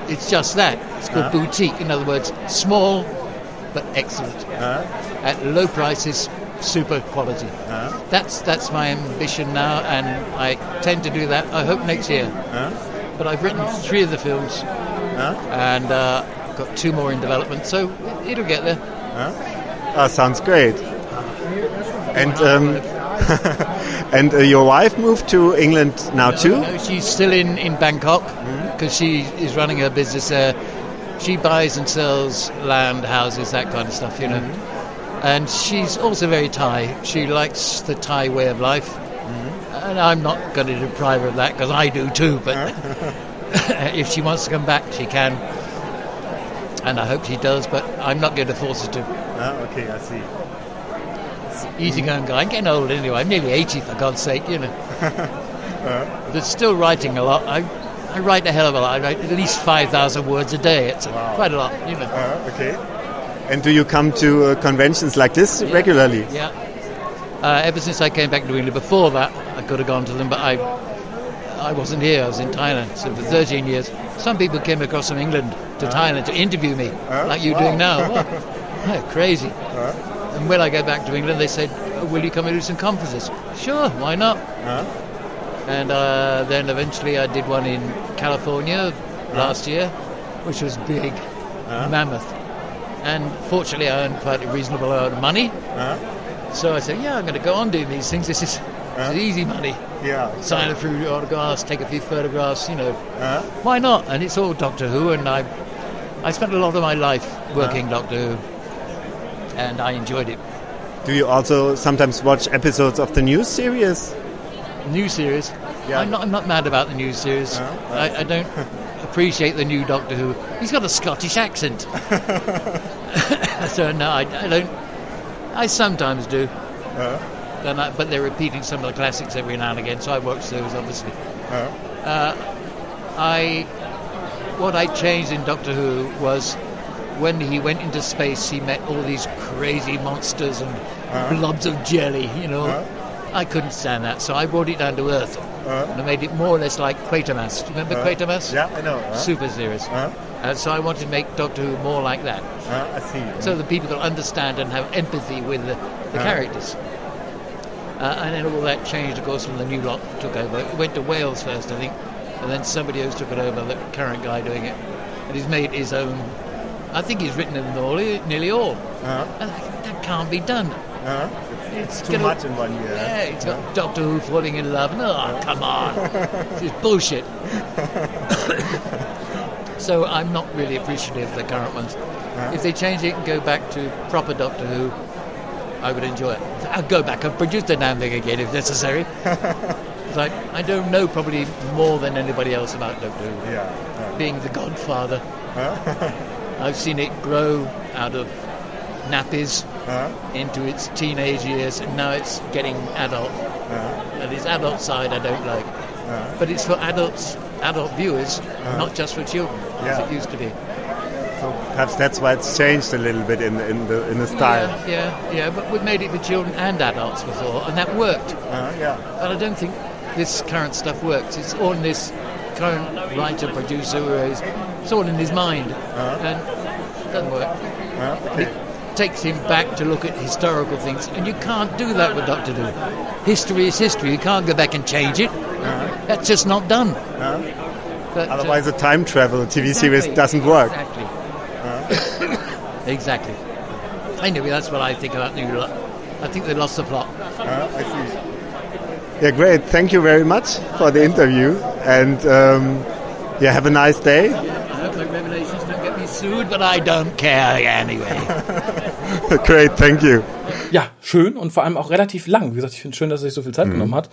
it's just that. It's called boutique. In other words, small but excellent at low prices, super quality. That's that's my ambition now, and I tend to do that. I hope next year. But I've written three of the films, and uh, got two more in development, so it'll get there. Ah, sounds great. And um, and uh, your wife moved to England now too. No, she's still in, in Bangkok because she is running her business there. She buys and sells land, houses, that kind of stuff, you know. Mm-hmm. And she's also very Thai. She likes the Thai way of life. Mm-hmm. And I'm not going to deprive her of that because I do too. But if she wants to come back, she can. And I hope she does, but I'm not going to force her to. Ah, okay, I see. Easy going guy. I'm getting old anyway. I'm nearly 80, for God's sake, you know. Uh-huh. but still writing a lot. I, I write a hell of a lot. I write at least 5,000 words a day. It's quite a lot, you know. Ah, okay. And do you come to uh, conventions like this regularly? Yeah. Uh, ever since I came back to England, before that, I could have gone to them, but I, I wasn't here. I was in Thailand. So for 13 years, some people came across from England to Thailand to interview me, like you're doing now. Yeah, crazy. And when I go back to England, they said, oh, "Will you come and do some conferences?" Sure, why not? And uh, then eventually, I did one in California last year, which was big, mammoth. And fortunately, I earned quite a reasonable amount of money. So I said, yeah, I'm going to go on doing these things. This is this is easy money. Yeah. Sign a few autographs, take a few photographs, you know. Why not? And it's all Doctor Who, and I I spent a lot of my life working Doctor Who, and I enjoyed it. Do you also sometimes watch episodes of the new series? New series. Yeah. I'm not I'm not mad about the new series. I, I don't appreciate the new Doctor Who. He's got a Scottish accent. so no, I, I don't. I sometimes do. Uh-huh. Then I, but they're repeating some of the classics every now and again, so I watch those obviously. Uh-huh. Uh, I what I changed in Doctor Who was when he went into space, he met all these crazy monsters and uh-huh. blobs of jelly. You know, I couldn't stand that, so I brought it down to earth and I made it more or less like Quatermass. Do you remember Quatermass? Yeah, I know. Uh, Super series. Uh-huh. And so I wanted to make Doctor Who more like that, uh, I see. so that people can understand and have empathy with the, the characters. Uh, and then all that changed, of course, when the new lot took over. It went to Wales first, I think, and then somebody else took it over, the current guy doing it. And he's made his own. I think he's written them all, nearly all. And I that can't be done. It's too gonna- much in one year. Yeah, it's got Doctor Who falling in love. Oh, come on. this is bullshit. so I'm not really appreciative of the current ones. If they change it and go back to proper Doctor Who, I would enjoy it. I'll go back and produce the damn thing again if necessary. It's like, I don't know probably more than anybody else about Doctor Who. Yeah. Being the godfather. I've seen it grow out of nappies Uh-huh. into its teenage years, and now it's getting adult. Uh-huh. And its adult side I don't like. Uh-huh. But it's for adults, adult viewers, not just for children, as it used to be. So perhaps that's why it's changed a little bit in in the in the style. Yeah, yeah, yeah. But we've made it for children and adults before, and that worked. Uh, yeah. But I don't think this current stuff works. It's all in this current writer producer who is it's all in his mind, and it doesn't work. Uh, okay. Takes him back to look at historical things, and you can't do that with Doctor Who. History is history. You can't go back and change it. That's just not done. But, uh, Otherwise, a time travel TV series doesn't work. Exactly. exactly. Anyway, that's what I think about New Lot. I think they lost the plot. Uh, I see. Yeah, great. Thank you very much for the interview, and um, yeah, have a nice day. Sued, but I don't care anyway. great, thank you. Ja, schön und vor allem auch relativ lang. Wie gesagt, ich finde es schön, dass er sich so viel Zeit genommen hat.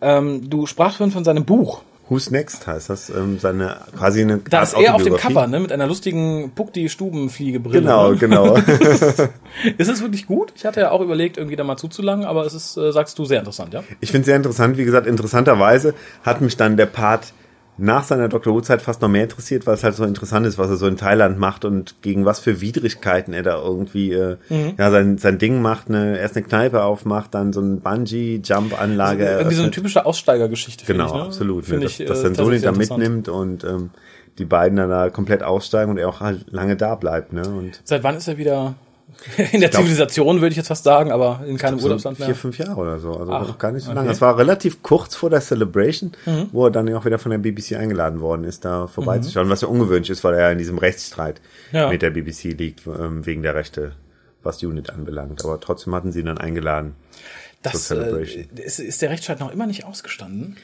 Ähm, du sprachst vorhin von seinem Buch. Who's Next heißt das, ähm, seine quasi eine Da Art ist er auf dem. Cover, ne, mit einer lustigen Puckdi-Stubenfliegebrille. Genau, ne? genau. Ist es wirklich gut? Ich hatte ja auch überlegt, irgendwie da mal zuzulangen, aber es ist, äh, sagst du, sehr interessant, ja? Ich finde es sehr interessant. Wie gesagt, interessanterweise hat mich dann der Part nach seiner Dr. Who-Zeit fast noch mehr interessiert, weil es halt so interessant ist, was er so in Thailand macht und gegen was für Widrigkeiten er da irgendwie äh, Mhm. ja sein, sein Ding macht, ne, erst eine Kneipe aufmacht, dann so eine Bungee-Jump-Anlage. Irgendwie so eine typische Aussteigergeschichte, Genau, ich. Ne? absolut. Ne? Finde Dass, ich, dass sein Sohn ihn da mitnimmt und ähm, die beiden dann da komplett aussteigen und er auch halt lange da bleibt. Ne? Und Seit wann ist er wieder in der glaub- Zivilisation, würde ich jetzt fast sagen, aber in keinem so Urlaubsland mehr? vier, fünf Jahre oder so. Also Ach, gar nicht so okay. lange. Es war relativ kurz vor der Celebration, wo er dann ja auch wieder von der BBC eingeladen worden ist, da vorbeizuschauen, was ja ungewöhnlich ist, weil er ja in diesem Rechtsstreit Ja. mit der BBC liegt, ähm, wegen der Rechte, was die Unit anbelangt. Aber trotzdem hatten sie ihn dann eingeladen. Das zur äh, Celebration. ist, ist der Rechtsstreit noch immer nicht ausgestanden.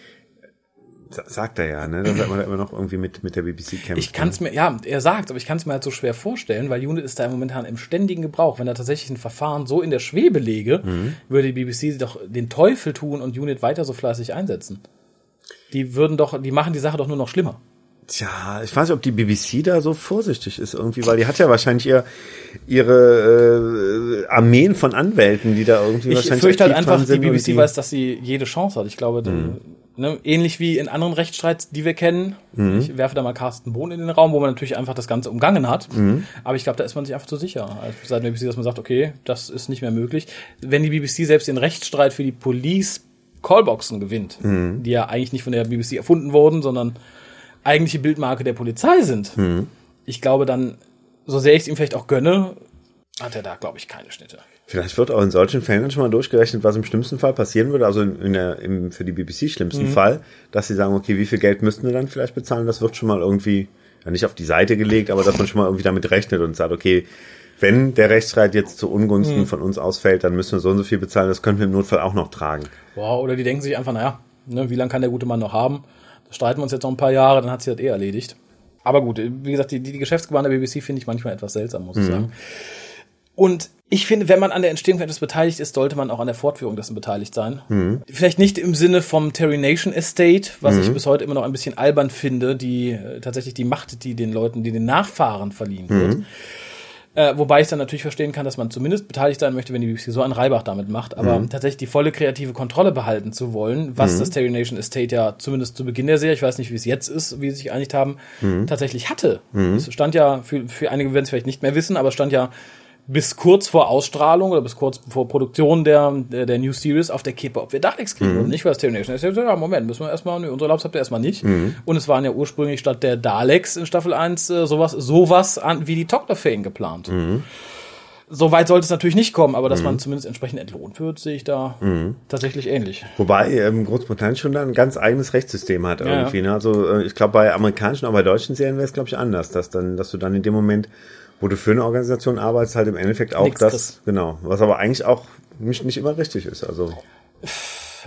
Sa- Sagt er ja, ne? Da sagt man immer noch irgendwie mit, mit der BBC kämpft. Ich kann es mir, ja, er sagt, aber ich kann es mir halt so schwer vorstellen, weil Unit ist da momentan im ständigen Gebrauch. Wenn er tatsächlich ein Verfahren so in der Schwebe lege, Mhm. würde die BBC doch den Teufel tun und Unit weiter so fleißig einsetzen. Die würden doch, die machen die Sache doch nur noch schlimmer. Tja, ich weiß nicht, ob die BBC da so vorsichtig ist irgendwie, weil die hat ja wahrscheinlich ihr, ihre äh, Armeen von Anwälten, die da irgendwie Ich wahrscheinlich fürchte halt einfach, die BBC weiß, dass sie jede Chance hat. Ich glaube, ne, ähnlich wie in anderen Rechtsstreits, die wir kennen. Ich werfe da mal Carsten Bohn in den Raum, wo man natürlich einfach das Ganze umgangen hat. Aber ich glaube, da ist man sich einfach zu sicher. Also seit der BBC, dass man sagt, okay, das ist nicht mehr möglich. Wenn die BBC selbst den Rechtsstreit für die Police Callboxen gewinnt, die ja eigentlich nicht von der BBC erfunden wurden, sondern eigentliche Bildmarke der Polizei sind. Ich glaube dann, so sehr ich es ihm vielleicht auch gönne, hat er da, glaube ich, keine Schnitte. Vielleicht wird auch in solchen Fällen dann schon mal durchgerechnet, was im schlimmsten Fall passieren würde, also in der, im, für die BBC schlimmsten Mhm. Fall, dass sie sagen, okay, wie viel Geld müssten wir dann vielleicht bezahlen? Das wird schon mal irgendwie, ja nicht auf die Seite gelegt, aber dass man schon mal irgendwie damit rechnet und sagt, okay, wenn der Rechtsstreit jetzt zu Ungunsten Mhm. von uns ausfällt, dann müssen wir so und so viel bezahlen, das können wir im Notfall auch noch tragen. Boah, oder die denken sich einfach, naja, ne, wie lange kann der gute Mann noch haben? Da streiten wir uns jetzt noch ein paar Jahre, dann hat sich das eh erledigt. Aber gut, wie gesagt, die, die, die Geschäftsgebaren der BBC finde ich manchmal etwas seltsam, muss ich sagen. Und ich finde, wenn man an der Entstehung etwas beteiligt ist, sollte man auch an der Fortführung dessen beteiligt sein. Mhm. Vielleicht nicht im Sinne vom Terry Nation Estate, was mhm. ich bis heute immer noch ein bisschen albern finde, die äh, tatsächlich die Macht, die den Leuten, die den Nachfahren verliehen wird. Mhm. Äh, wobei ich dann natürlich verstehen kann, dass man zumindest beteiligt sein möchte, wenn die BBC so einen Reibach damit macht. Aber mhm. tatsächlich die volle kreative Kontrolle behalten zu wollen, was mhm. das Terry Nation Estate ja zumindest zu Beginn der Serie, ich weiß nicht, wie es jetzt ist, wie sie sich geeinigt haben, mhm. tatsächlich hatte. Es stand ja, für, für einige werden es vielleicht nicht mehr wissen, aber es stand ja bis kurz vor Ausstrahlung oder bis kurz vor Produktion der, der, der New Series auf der Kippe, ob wir Daleks kriegen mhm. oder nicht, weil es Terry Nation ist. Ja, Moment, müssen wir erstmal, unsere Labs habt ihr erstmal nicht. Mhm. Und es waren ja ursprünglich statt der Daleks in Staffel 1 äh, sowas, sowas an, wie die Toktafeen geplant. Mhm. So weit sollte es natürlich nicht kommen, aber dass mhm. man zumindest entsprechend entlohnt wird, sehe ich da mhm. tatsächlich ähnlich. Wobei ähm, Großbritannien schon da ein ganz eigenes Rechtssystem hat irgendwie. Ja. Ne? Also äh, ich glaube bei amerikanischen, aber bei deutschen Serien wäre es glaube ich anders, dass dann, dass du dann in dem Moment wo du für eine Organisation arbeitest, halt im Endeffekt auch Nix das, das, genau, was aber eigentlich auch nicht, nicht immer richtig ist. Also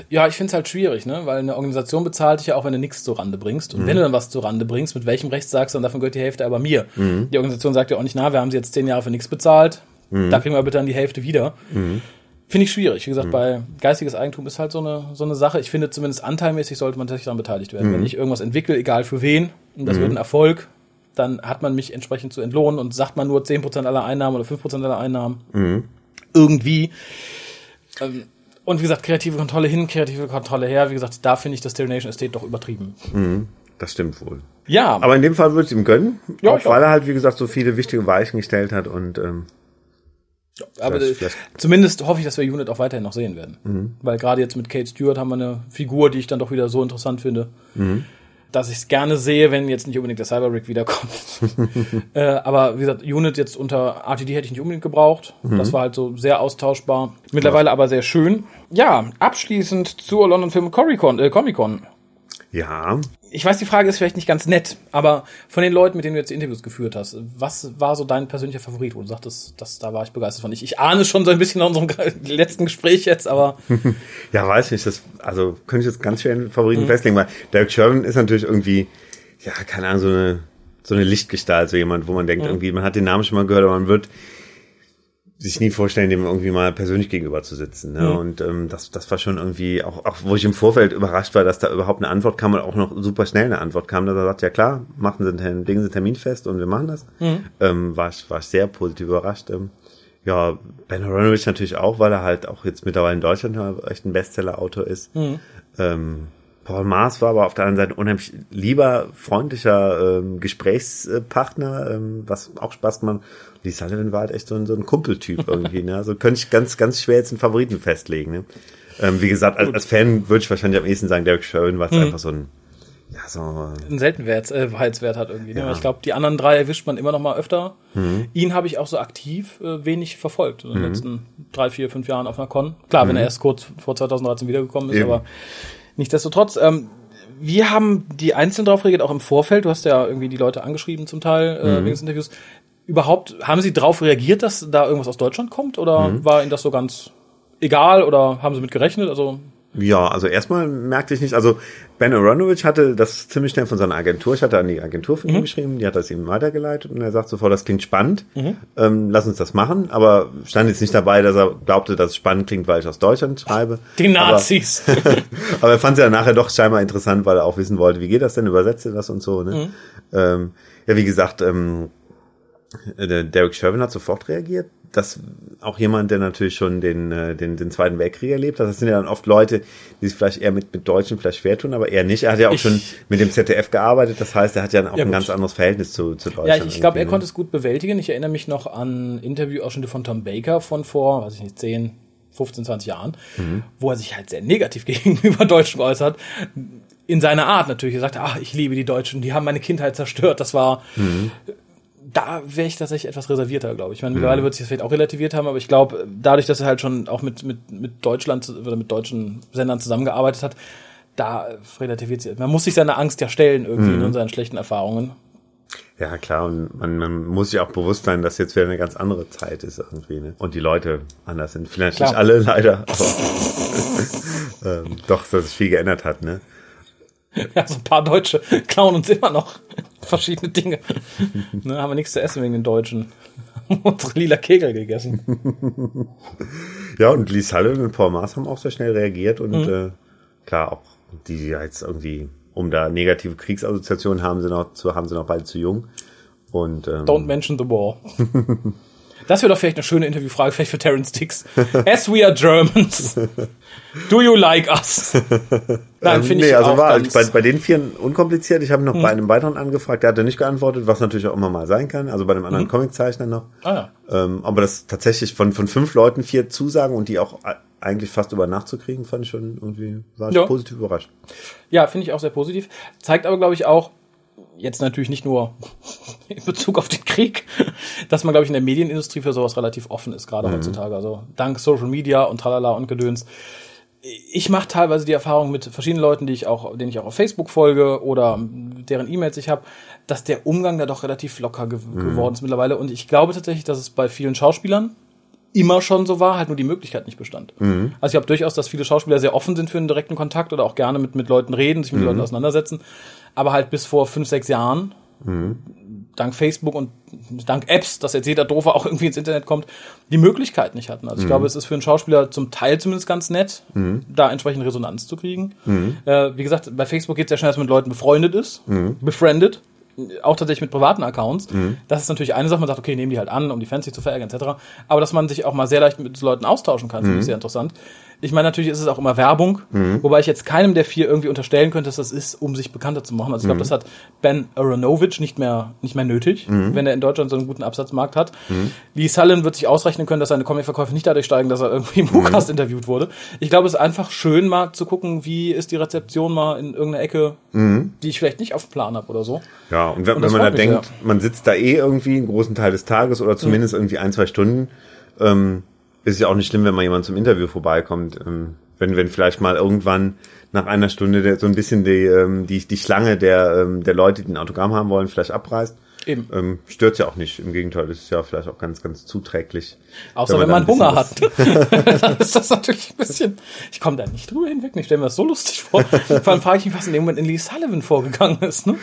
ja, ich finde es halt schwierig, ne? Weil eine Organisation bezahlt dich ja auch, wenn du nichts zur Rande bringst. Und mhm. wenn du dann was zur Rande bringst, mit welchem Recht sagst du dann, davon gehört die Hälfte aber mir. Mhm. Die Organisation sagt ja auch nicht, na, wir haben sie jetzt zehn Jahre für nichts bezahlt, mhm. da kriegen wir bitte dann die Hälfte wieder. Mhm. Finde ich schwierig. Wie gesagt, mhm. bei geistiges Eigentum ist halt so eine, so eine Sache. Ich finde, zumindest anteilmäßig sollte man tatsächlich daran beteiligt werden. Wenn mhm. ich irgendwas entwickle, egal für wen, und das wird ein Erfolg, dann hat man mich entsprechend zu entlohnen und sagt man nur 10% aller Einnahmen oder 5% aller Einnahmen. Mhm. Irgendwie. Ähm, und wie gesagt, kreative Kontrolle hin, kreative Kontrolle her. Wie gesagt, da finde ich das Termination Estate doch übertrieben. Mhm. Das stimmt wohl. Ja. Aber in dem Fall würde ich ihm gönnen. Ja, auch weil auch. er halt, wie gesagt, so viele wichtige Weichen gestellt hat und ähm, ja, aber vielleicht, vielleicht. zumindest hoffe ich, dass wir Unit auch weiterhin noch sehen werden. Mhm. Weil gerade jetzt mit Kate Stewart haben wir eine Figur, die ich dann doch wieder so interessant finde. Mhm dass ich es gerne sehe, wenn jetzt nicht unbedingt der Cyber-Rig wiederkommt. äh, aber wie gesagt, Unit jetzt unter RTD hätte ich nicht unbedingt gebraucht. Mhm. Das war halt so sehr austauschbar. Mittlerweile ja. aber sehr schön. Ja, abschließend zur London Film Comic Con. Äh, Comic -Con. Ja. Ich weiß, die Frage ist vielleicht nicht ganz nett, aber von den Leuten, mit denen du jetzt die Interviews geführt hast, was war so dein persönlicher Favorit, wo du sagtest, das, da war ich begeistert von? Ich, ich ahne schon so ein bisschen nach unserem letzten Gespräch jetzt, aber. ja, weiß nicht, das, also könnte ich jetzt ganz schwer einen Favoriten mhm. festlegen, weil Derek Sherman ist natürlich irgendwie, ja, keine Ahnung, so eine, so eine Lichtgestalt, so jemand, wo man denkt, mhm. irgendwie, man hat den Namen schon mal gehört, aber man wird sich nie vorstellen, dem irgendwie mal persönlich gegenüber zu sitzen. Ne? Mhm. Und ähm, das, das war schon irgendwie, auch, auch wo ich im Vorfeld überrascht war, dass da überhaupt eine Antwort kam und auch noch super schnell eine Antwort kam, dass er sagt, ja klar, machen Sie einen, legen Sie einen Termin fest und wir machen das. Mhm. Ähm, war, ich, war ich sehr positiv überrascht. Ähm, ja, Ben Aronovich natürlich auch, weil er halt auch jetzt mittlerweile in Deutschland echt ein Bestseller-Autor ist. Mhm. Ähm, Paul Maas war aber auf der anderen Seite unheimlich lieber, freundlicher ähm, Gesprächspartner, ähm, was auch Spaß gemacht. Lee Sullivan war halt echt so ein, so ein Kumpeltyp irgendwie. Ne? Also könnte ich ganz, ganz schwer jetzt einen Favoriten festlegen. Ne? Ähm, wie gesagt, als, als Fan würde ich wahrscheinlich am ehesten sagen Derek Sherwin, weil es mhm. einfach so ein ja, so einen Seltenwert, äh, hat irgendwie. Ne? Ja. Ich glaube, die anderen drei erwischt man immer noch mal öfter. Mhm. Ihn habe ich auch so aktiv äh, wenig verfolgt in den mhm. letzten drei, vier, fünf Jahren auf einer Con. Klar, mhm. wenn er erst kurz vor 2013 wiedergekommen ist, Eben. aber nichtsdestotrotz. Ähm, wir haben die einzeln drauf reagiert, auch im Vorfeld. Du hast ja irgendwie die Leute angeschrieben zum Teil äh, mhm. wegen des Interviews überhaupt, haben Sie darauf reagiert, dass da irgendwas aus Deutschland kommt? Oder mhm. war Ihnen das so ganz egal oder haben Sie mit gerechnet? Also ja, also erstmal merkte ich nicht, also Ben Aronovich hatte das ziemlich schnell von seiner Agentur, ich hatte an die Agentur für ihn mhm. geschrieben, die hat das ihm weitergeleitet und er sagt sofort, das klingt spannend, mhm. ähm, lass uns das machen, aber stand jetzt nicht dabei, dass er glaubte, dass es spannend klingt, weil ich aus Deutschland schreibe. Die Nazis! Aber, aber er fand es ja nachher doch scheinbar interessant, weil er auch wissen wollte, wie geht das denn, übersetzt er das und so, ne? Mhm. Ähm, ja, wie gesagt, ähm, äh, Derek Sherwin hat sofort reagiert. Das auch jemand, der natürlich schon den, äh, den, den Zweiten Weltkrieg erlebt hat. Das sind ja dann oft Leute, die sich vielleicht eher mit, mit Deutschen vielleicht schwer tun, aber er nicht. Er hat ja auch ich, schon mit dem ZDF gearbeitet. Das heißt, er hat ja auch ja, ein ganz anderes Verhältnis zu, zu Deutschland. Ja, ich, ich glaube, er ne? konnte es gut bewältigen. Ich erinnere mich noch an Interviewausschnitte von Tom Baker von vor, weiß ich nicht, 10, 15, 20 Jahren, mhm. wo er sich halt sehr negativ gegenüber Deutschen geäußert in seiner Art natürlich. Er sagte, ach, ich liebe die Deutschen, die haben meine Kindheit zerstört. Das war, mhm da wäre ich tatsächlich etwas reservierter, glaube ich. Ich meine, mittlerweile mhm. wird sich das vielleicht auch relativiert haben, aber ich glaube, dadurch, dass er halt schon auch mit, mit, mit Deutschland oder mit deutschen Sendern zusammengearbeitet hat, da relativiert sich. Man muss sich seiner Angst ja stellen irgendwie mhm. in seinen schlechten Erfahrungen. Ja, klar, und man, man muss sich auch bewusst sein, dass jetzt wieder eine ganz andere Zeit ist irgendwie, ne? Und die Leute anders sind. Vielleicht klar. nicht alle leider, aber ähm, doch, dass sich viel geändert hat, ne? Ja, so ein paar Deutsche klauen uns immer noch verschiedene Dinge. ne, haben wir nichts zu essen wegen den Deutschen. unsere lila Kegel gegessen. Ja, und Lee Sullivan und Paul Maas haben auch sehr schnell reagiert und äh, klar, auch die, die jetzt irgendwie, um da negative Kriegsassoziationen haben, sind noch zu, haben sie noch beide zu jung. Und ähm, Don't mention the war. Das wäre doch vielleicht eine schöne Interviewfrage, vielleicht für Terence Tix. As we are Germans, do you like us? Nein, ähm, finde ich nee, also auch war bei, bei den Vieren unkompliziert. Ich habe noch bei einem weiteren angefragt, der hat er nicht geantwortet, was natürlich auch immer mal sein kann. Also bei einem anderen Comiczeichner noch. Ah, ja. Ähm, aber das tatsächlich von, von fünf Leuten vier Zusagen und die auch eigentlich fast über Nacht zu kriegen, fand ich schon irgendwie, war ich Ja. positiv überrascht. Ja, finde ich auch sehr positiv. Zeigt aber, glaube ich, auch, jetzt natürlich nicht nur in Bezug auf den Krieg, dass man, glaube ich, in der Medienindustrie für sowas relativ offen ist, gerade heutzutage. Also dank Social Media und tralala und Gedöns. Ich mache teilweise die Erfahrung mit verschiedenen Leuten, die ich auch, denen ich auch auf Facebook folge oder deren E-Mails ich habe, dass der Umgang da doch relativ locker ge geworden ist mittlerweile. Und ich glaube tatsächlich, dass es bei vielen Schauspielern immer schon so war, halt nur die Möglichkeit nicht bestand. Also ich glaube durchaus, dass viele Schauspieler sehr offen sind für einen direkten Kontakt oder auch gerne mit, mit Leuten reden, sich mit Leuten auseinandersetzen. Aber halt bis vor fünf, sechs Jahren, dank Facebook und dank Apps, dass jetzt jeder Doofe auch irgendwie ins Internet kommt, die Möglichkeit nicht hatten. Also ich glaube, es ist für einen Schauspieler zum Teil zumindest ganz nett, da entsprechend Resonanz zu kriegen. Äh, wie gesagt, bei Facebook geht es ja schnell, dass man mit Leuten befreundet ist, befriendet auch tatsächlich mit privaten Accounts. Das ist natürlich eine Sache, man sagt, okay, nehmen die halt an, um die Fans nicht zu verärgern, etc. Aber dass man sich auch mal sehr leicht mit Leuten austauschen kann, finde ich sehr interessant. Ich meine, natürlich ist es auch immer Werbung, wobei ich jetzt keinem der vier irgendwie unterstellen könnte, dass das ist, um sich bekannter zu machen. Also ich glaube, das hat Ben Aronovich nicht mehr, nicht mehr nötig, wenn er in Deutschland so einen guten Absatzmarkt hat. Lee Sullen wird sich ausrechnen können, dass seine Comicverkäufe nicht dadurch steigen, dass er irgendwie im WhoCast interviewt wurde. Ich glaube, es ist einfach schön, mal zu gucken, wie ist die Rezeption mal in irgendeiner Ecke, die ich vielleicht nicht auf dem Plan habe oder so. Ja, und wenn, Und wenn man da mich denkt, sehr. man sitzt da eh irgendwie einen großen Teil des Tages oder zumindest irgendwie ein, zwei Stunden, ähm, ist ja auch nicht schlimm, wenn mal jemand zum Interview vorbeikommt. Ähm, wenn, wenn vielleicht mal irgendwann nach einer Stunde der, so ein bisschen die, ähm, die, die Schlange der, ähm, der Leute, die ein Autogramm haben wollen, vielleicht abreißt. Eben. Ähm, stört ja auch nicht. Im Gegenteil, das ist ja vielleicht auch ganz, ganz zuträglich. Außer wenn man ein Hunger bisschen hat. dann ist das natürlich ein bisschen. Ich komme da nicht drüber hinweg. Ich stelle mir das so lustig vor. Vor allem frage ich mich, was in dem Moment in Lee Sullivan vorgegangen ist. Ne?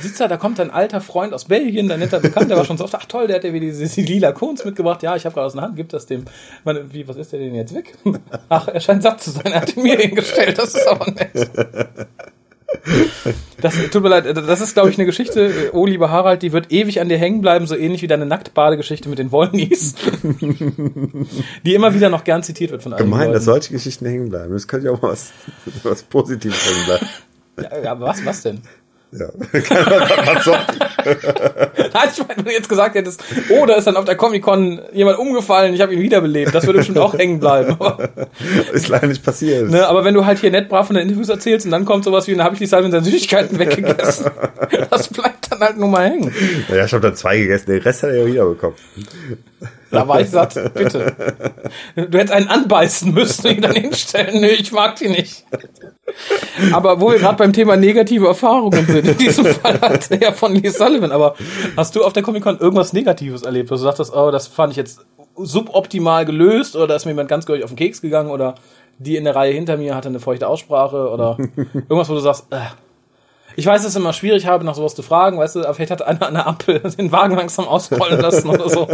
Sitzt da, da kommt ein alter Freund aus Belgien, ein netter Bekannter, der war schon so oft, ach toll, der hat ja wieder diese, diese lila Kunst mitgebracht. Ja, ich habe gerade aus der Hand, gibt das dem. Man, wie, was ist der denn jetzt weg? Ach, er scheint satt zu sein, er hat ihn mir hingestellt, das ist aber nett. Das tut mir leid, das ist, glaube ich, eine Geschichte, oh lieber Harald, die wird ewig an dir hängen bleiben, so ähnlich wie deine Nacktbadegeschichte mit den Wollnies. die immer wieder noch gern zitiert wird von allen Gemein, dass solche Geschichten hängen bleiben. Das könnte ja auch was, was Positives hängen bleiben. Ja, ja, aber was, was denn? Ja. was soll Nein, ich meine, wenn du jetzt gesagt hättest, oh, da ist dann auf der Comic-Con jemand umgefallen, ich habe ihn wiederbelebt, das würde bestimmt auch hängen bleiben. Aber, Ist leider nicht passiert. ne, aber wenn du halt hier nett brav von den Interviews erzählst und dann kommt sowas wie, dann habe ich die Salven seine Süßigkeiten weggegessen. Das bleibt dann halt nur mal hängen. Ja, ich habe da zwei gegessen, den Rest hat er ja wiederbekommen. Da war ich satt, bitte. Du hättest einen anbeißen müssen und ihn dann hinstellen. Nö, ich mag die nicht. Aber wo wir gerade beim Thema negative Erfahrungen sind, in diesem Fall halt eher von Lee Sullivan, aber hast du auf der Comic-Con irgendwas Negatives erlebt, wo du sagtest, oh, das fand ich jetzt suboptimal gelöst oder da ist mir jemand ganz gehörig auf den Keks gegangen oder die in der Reihe hinter mir hatte eine feuchte Aussprache oder irgendwas, wo du sagst, äh, ich weiß, es ist immer schwierig habe, nach sowas zu fragen, weißt du, aber vielleicht hat einer an der Ampel den Wagen langsam ausrollen lassen oder so.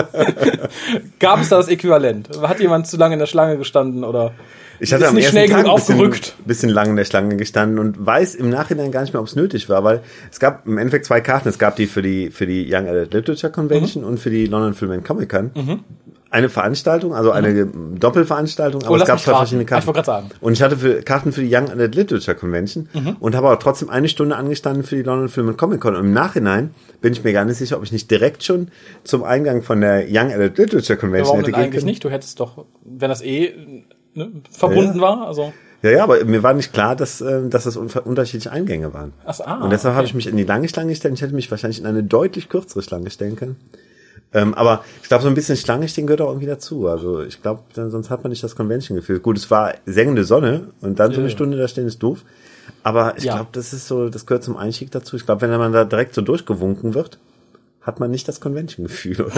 Gab es da das Äquivalent? Hat jemand zu lange in der Schlange gestanden oder Ich hatte ist am nicht ersten schnell Tag genug ein bisschen, aufgerückt? bisschen lang in der Schlange gestanden und weiß im Nachhinein gar nicht mehr, ob es nötig war, weil es gab im Endeffekt zwei Karten. Es gab die für die für die Young Adult Literature Convention Mhm. und für die London Film and Comic Con. Eine Veranstaltung, also eine Doppelveranstaltung, aber Oh, es gab zwei verschiedene Ah, Karten. ich wollte gerade sagen. Und ich hatte für Karten für die Young Adult Literature Convention Mhm. und habe aber trotzdem eine Stunde angestanden für die London Film and Comic Con. Und im Nachhinein bin ich mir gar nicht sicher, ob ich nicht direkt schon zum Eingang von der Young Adult Literature Convention warum hätte denn gehen eigentlich können. nicht? Du hättest doch, wenn das eh ne, verbunden war, also Ja, ja, aber mir war nicht klar, dass, ähm, dass das un unterschiedliche Eingänge waren. Ach ah, und deshalb habe okay. ich mich in die lange Schlange gestellt. Ich hätte mich wahrscheinlich in eine deutlich kürzere Schlange stellen können. Ähm, aber ich glaube, so ein bisschen Schlange stehen gehört auch irgendwie dazu. Also ich glaube, sonst hat man nicht das Convention-Gefühl. Gut, es war sengende Sonne und dann so eine Ja. Stunde da stehen ist doof. Aber ich Ja. glaube, das ist so, das gehört zum Einstieg dazu. Ich glaube, wenn man da direkt so durchgewunken wird, hat man nicht das Convention-Gefühl.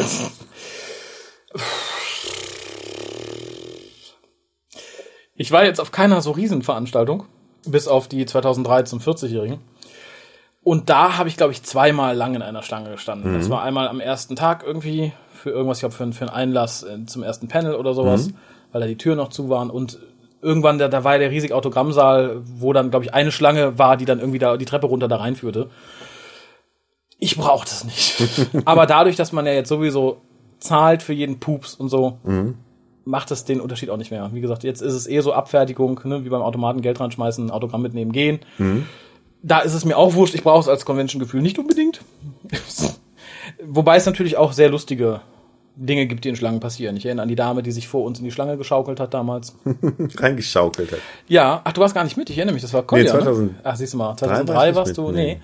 Ich war jetzt auf keiner so Riesenveranstaltung, bis auf die 2003 zum 40-Jährigen. Und da habe ich, glaube ich, zweimal lang in einer Schlange gestanden. Das war einmal am ersten Tag irgendwie für irgendwas, ich glaube, für, für einen Einlass äh, zum ersten Panel oder sowas, weil da die Türen noch zu waren. Und irgendwann, da, da war ja der riesige Autogrammsaal, wo dann, glaube ich, eine Schlange war, die dann irgendwie da die Treppe runter da reinführte. Ich brauche das nicht. Aber dadurch, dass man ja jetzt sowieso zahlt für jeden Pups und so, macht es den Unterschied auch nicht mehr. Wie gesagt, jetzt ist es eher so Abfertigung, ne, wie beim Automaten Geld reinschmeißen, Autogramm mitnehmen, gehen. Da ist es mir auch wurscht, ich brauche es als Convention-Gefühl nicht unbedingt. Wobei es natürlich auch sehr lustige Dinge gibt, die in Schlangen passieren. Ich erinnere an die Dame, die sich vor uns in die Schlange geschaukelt hat damals. Reingeschaukelt hat. Ja, ach, du warst gar nicht mit, ich erinnere mich, das war Kolja, Nee, 2000 ne? Ach, siehst du mal, war 2003 ich warst du, nee.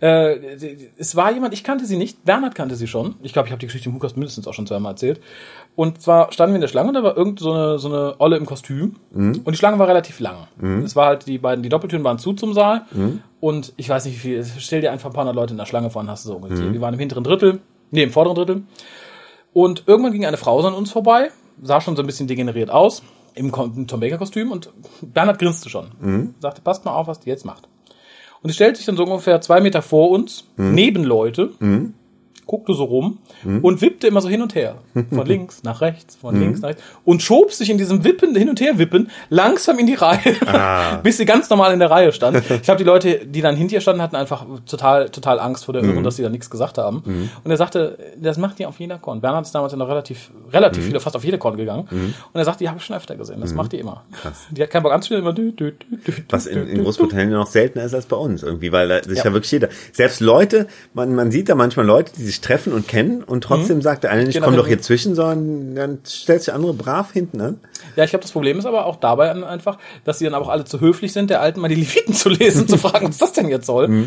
nee. Äh, es war jemand, ich kannte sie nicht, Bernhard kannte sie schon. Ich glaube, ich habe die Geschichte im Hukas mindestens auch schon zweimal erzählt. Und zwar standen wir in der Schlange und da war irgend so eine, so eine Olle im Kostüm. Mhm. Und die Schlange war relativ lang. Es war halt, die beiden, die Doppeltüren waren zu zum Saal. Und ich weiß nicht wie viel, stell dir einfach ein paar hundert Leute in der Schlange vor und hast du so ungefähr. Mhm. Die waren im hinteren Drittel, nee, im vorderen Drittel. Und irgendwann ging eine Frau so an uns vorbei, sah schon so ein bisschen degeneriert aus, im, Tom Baker-Kostüm und Bernhard grinste schon. Sagte, passt mal auf, was die jetzt macht. Und sie stellt sich dann so ungefähr zwei Meter vor uns, neben Leute, guckte so rum und wippte immer so hin und her. Von links nach rechts, von links nach rechts. Und schob sich in diesem Wippen, hin und her wippen, langsam in die Reihe, bis sie ganz normal in der Reihe stand. Ich glaube, die Leute, die dann hinter ihr standen, hatten einfach total, total Angst vor der Irre, dass sie da nichts gesagt haben. Und er sagte, das macht ihr auf jeder Con. Bernhard ist damals ja noch relativ, relativ viele, fast auf jede Con gegangen. Und er sagte, die habe ich schon öfter gesehen. Das macht die immer. Die hat keinen Bock anzuspielen, immer dü, dü, dü, Was in, in. Großbritannien noch seltener ist als bei uns irgendwie, weil da sich ja, Ja. wirklich jeder, selbst Leute, man, man sieht da manchmal Leute, die sich treffen und kennen und trotzdem sagt der eine nicht, Genau. komm doch hier zwischen, sondern dann stellt sich der andere brav hinten an. Ja, ich glaube, das Problem ist aber auch dabei einfach, dass sie dann auch alle zu höflich sind, der Alten mal die Leviten zu lesen, zu fragen, was das denn jetzt soll.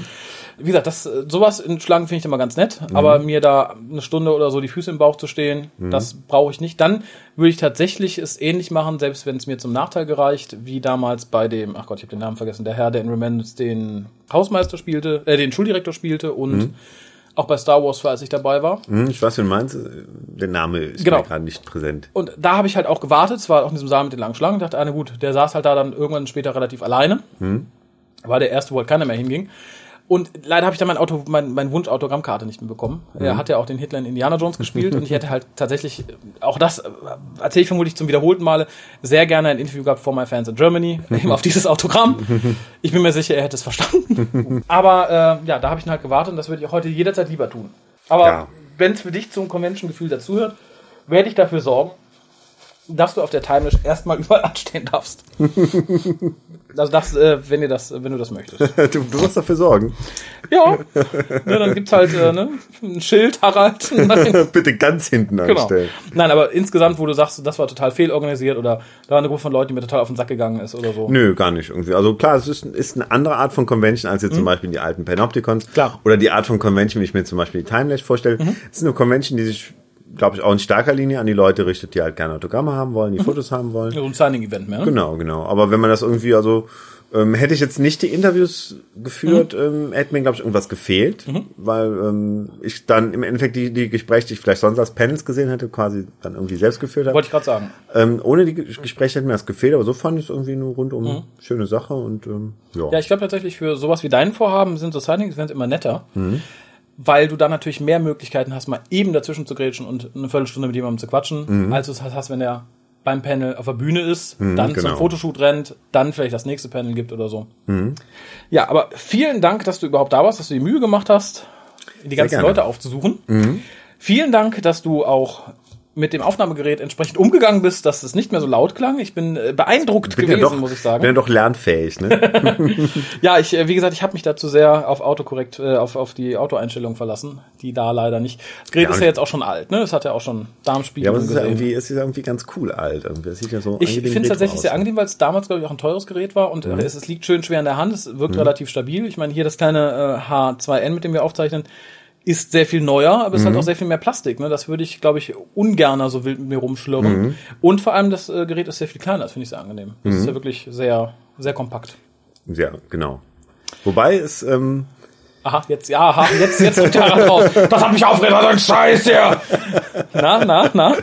Wie gesagt, das, äh, sowas in Schlangen finde ich immer ganz nett, aber mir da eine Stunde oder so die Füße im Bauch zu stehen, das brauche ich nicht. Dann würde ich tatsächlich es ähnlich machen, selbst wenn es mir zum Nachteil gereicht, wie damals bei dem, ach Gott, ich habe den Namen vergessen, der Herr, der in Remnants den Hausmeister spielte, äh, den Schuldirektor spielte und auch bei Star Wars war, als ich dabei war. Hm, ich weiß, wie du meinst, der Name ist Genau. mir gerade nicht präsent. Und da habe ich halt auch gewartet, es war auch in diesem Saal mit den langen Schlangen, dachte, ah, na gut, der saß halt da dann irgendwann später relativ alleine. War der erste, wo halt keiner mehr hinging. Und leider habe ich dann mein Auto, mein, mein Wunsch Autogrammkarte nicht mehr bekommen. Er hat ja auch den Hitler in Indiana Jones gespielt und ich hätte halt tatsächlich, äh, auch das äh, erzähle ich vermutlich zum wiederholten Male, sehr gerne ein Interview gehabt for my fans in Germany, eben auf dieses Autogramm. Ich bin mir sicher, er hätte es verstanden. Aber äh, ja, da habe ich dann halt gewartet und das würde ich heute jederzeit lieber tun. Aber Ja. wenn es für dich zum Convention-Gefühl dazuhört, werde ich dafür sorgen, dass du auf der Timelash erstmal überall anstehen darfst. Also das, äh, wenn ihr das, wenn du das möchtest. Du, du musst dafür sorgen. Ja, ne, dann gibt's halt äh, ne, ein Schild, Harald. Bitte ganz hinten genau. anstellen. Nein, aber insgesamt, wo du sagst, das war total fehlorganisiert oder da war eine Gruppe von Leuten, die mir total auf den Sack gegangen ist oder so. Nö, gar nicht irgendwie. Also klar, es ist, ist eine andere Art von Convention als jetzt zum Beispiel die alten Panopticons. Mhm. Klar. Mhm. Oder die Art von Convention, wie ich mir zum Beispiel die Timelash vorstelle. Es ist eine Convention, die sich, glaube ich, auch in starker Linie an die Leute richtet, die halt gerne Autogramme haben wollen, die Mhm. Fotos haben wollen. So ein Signing-Event mehr. Ne? Genau, genau. Aber wenn man das irgendwie, also ähm, hätte ich jetzt nicht die Interviews geführt, ähm, hätte mir, glaube ich, irgendwas gefehlt, weil ähm, ich dann im Endeffekt die, die Gespräche, die ich vielleicht sonst als Panels gesehen hätte, quasi dann irgendwie selbst geführt habe. Wollte ich gerade sagen. Ähm, ohne die Ge- Gespräche hätte mir das gefehlt, aber so fand ich es irgendwie nur rundum schöne Sache und ähm, ja. Ja, ich glaube tatsächlich für sowas wie dein Vorhaben sind so Signing-Events immer netter. Weil du dann natürlich mehr Möglichkeiten hast, mal eben dazwischen zu grätschen und eine Viertelstunde mit jemandem zu quatschen, als du es hast, wenn der beim Panel auf der Bühne ist, dann genau. zum Fotoshoot rennt, dann vielleicht das nächste Panel gibt oder so. Ja, aber vielen Dank, dass du überhaupt da warst, dass du die Mühe gemacht hast, die ganzen gerne. Leute aufzusuchen. Vielen Dank, dass du auch mit dem Aufnahmegerät entsprechend umgegangen bist, dass es nicht mehr so laut klang. Ich bin äh, beeindruckt bin gewesen, ja doch, muss ich sagen. bin ja doch lernfähig, ne? Ja, ich, äh, wie gesagt, ich habe mich dazu sehr auf Autokorrekt, äh, auf, auf die Autoeinstellung verlassen, die da leider nicht. Das Gerät Ja, ist ja jetzt auch schon alt, ne? Es hat ja auch schon Darmspiegel ja, aber es ist ja irgendwie, es ist ja irgendwie ganz cool alt. Irgendwie. Das sieht ja so ich finde es tatsächlich aus. sehr angenehm, weil es damals, glaube ich, auch ein teures Gerät war und Mhm. äh, es, es liegt schön schwer in der Hand, es wirkt relativ stabil. Ich meine, hier das kleine äh, H2N, mit dem wir aufzeichnen, ist sehr viel neuer, aber es Mhm. hat auch sehr viel mehr Plastik. Ne? Das würde ich, glaube ich, ungerner so wild mit mir rumschlürren. Mhm. Und vor allem das äh, Gerät ist sehr viel kleiner, das finde ich sehr angenehm. Das ist ja wirklich sehr, sehr kompakt. Ja, genau. Wobei es, ähm, Aha, jetzt, ja, aha, jetzt, jetzt kommt der Harald raus. Das hat mich aufgeregt, was ein Scheiß hier. Na, na, na.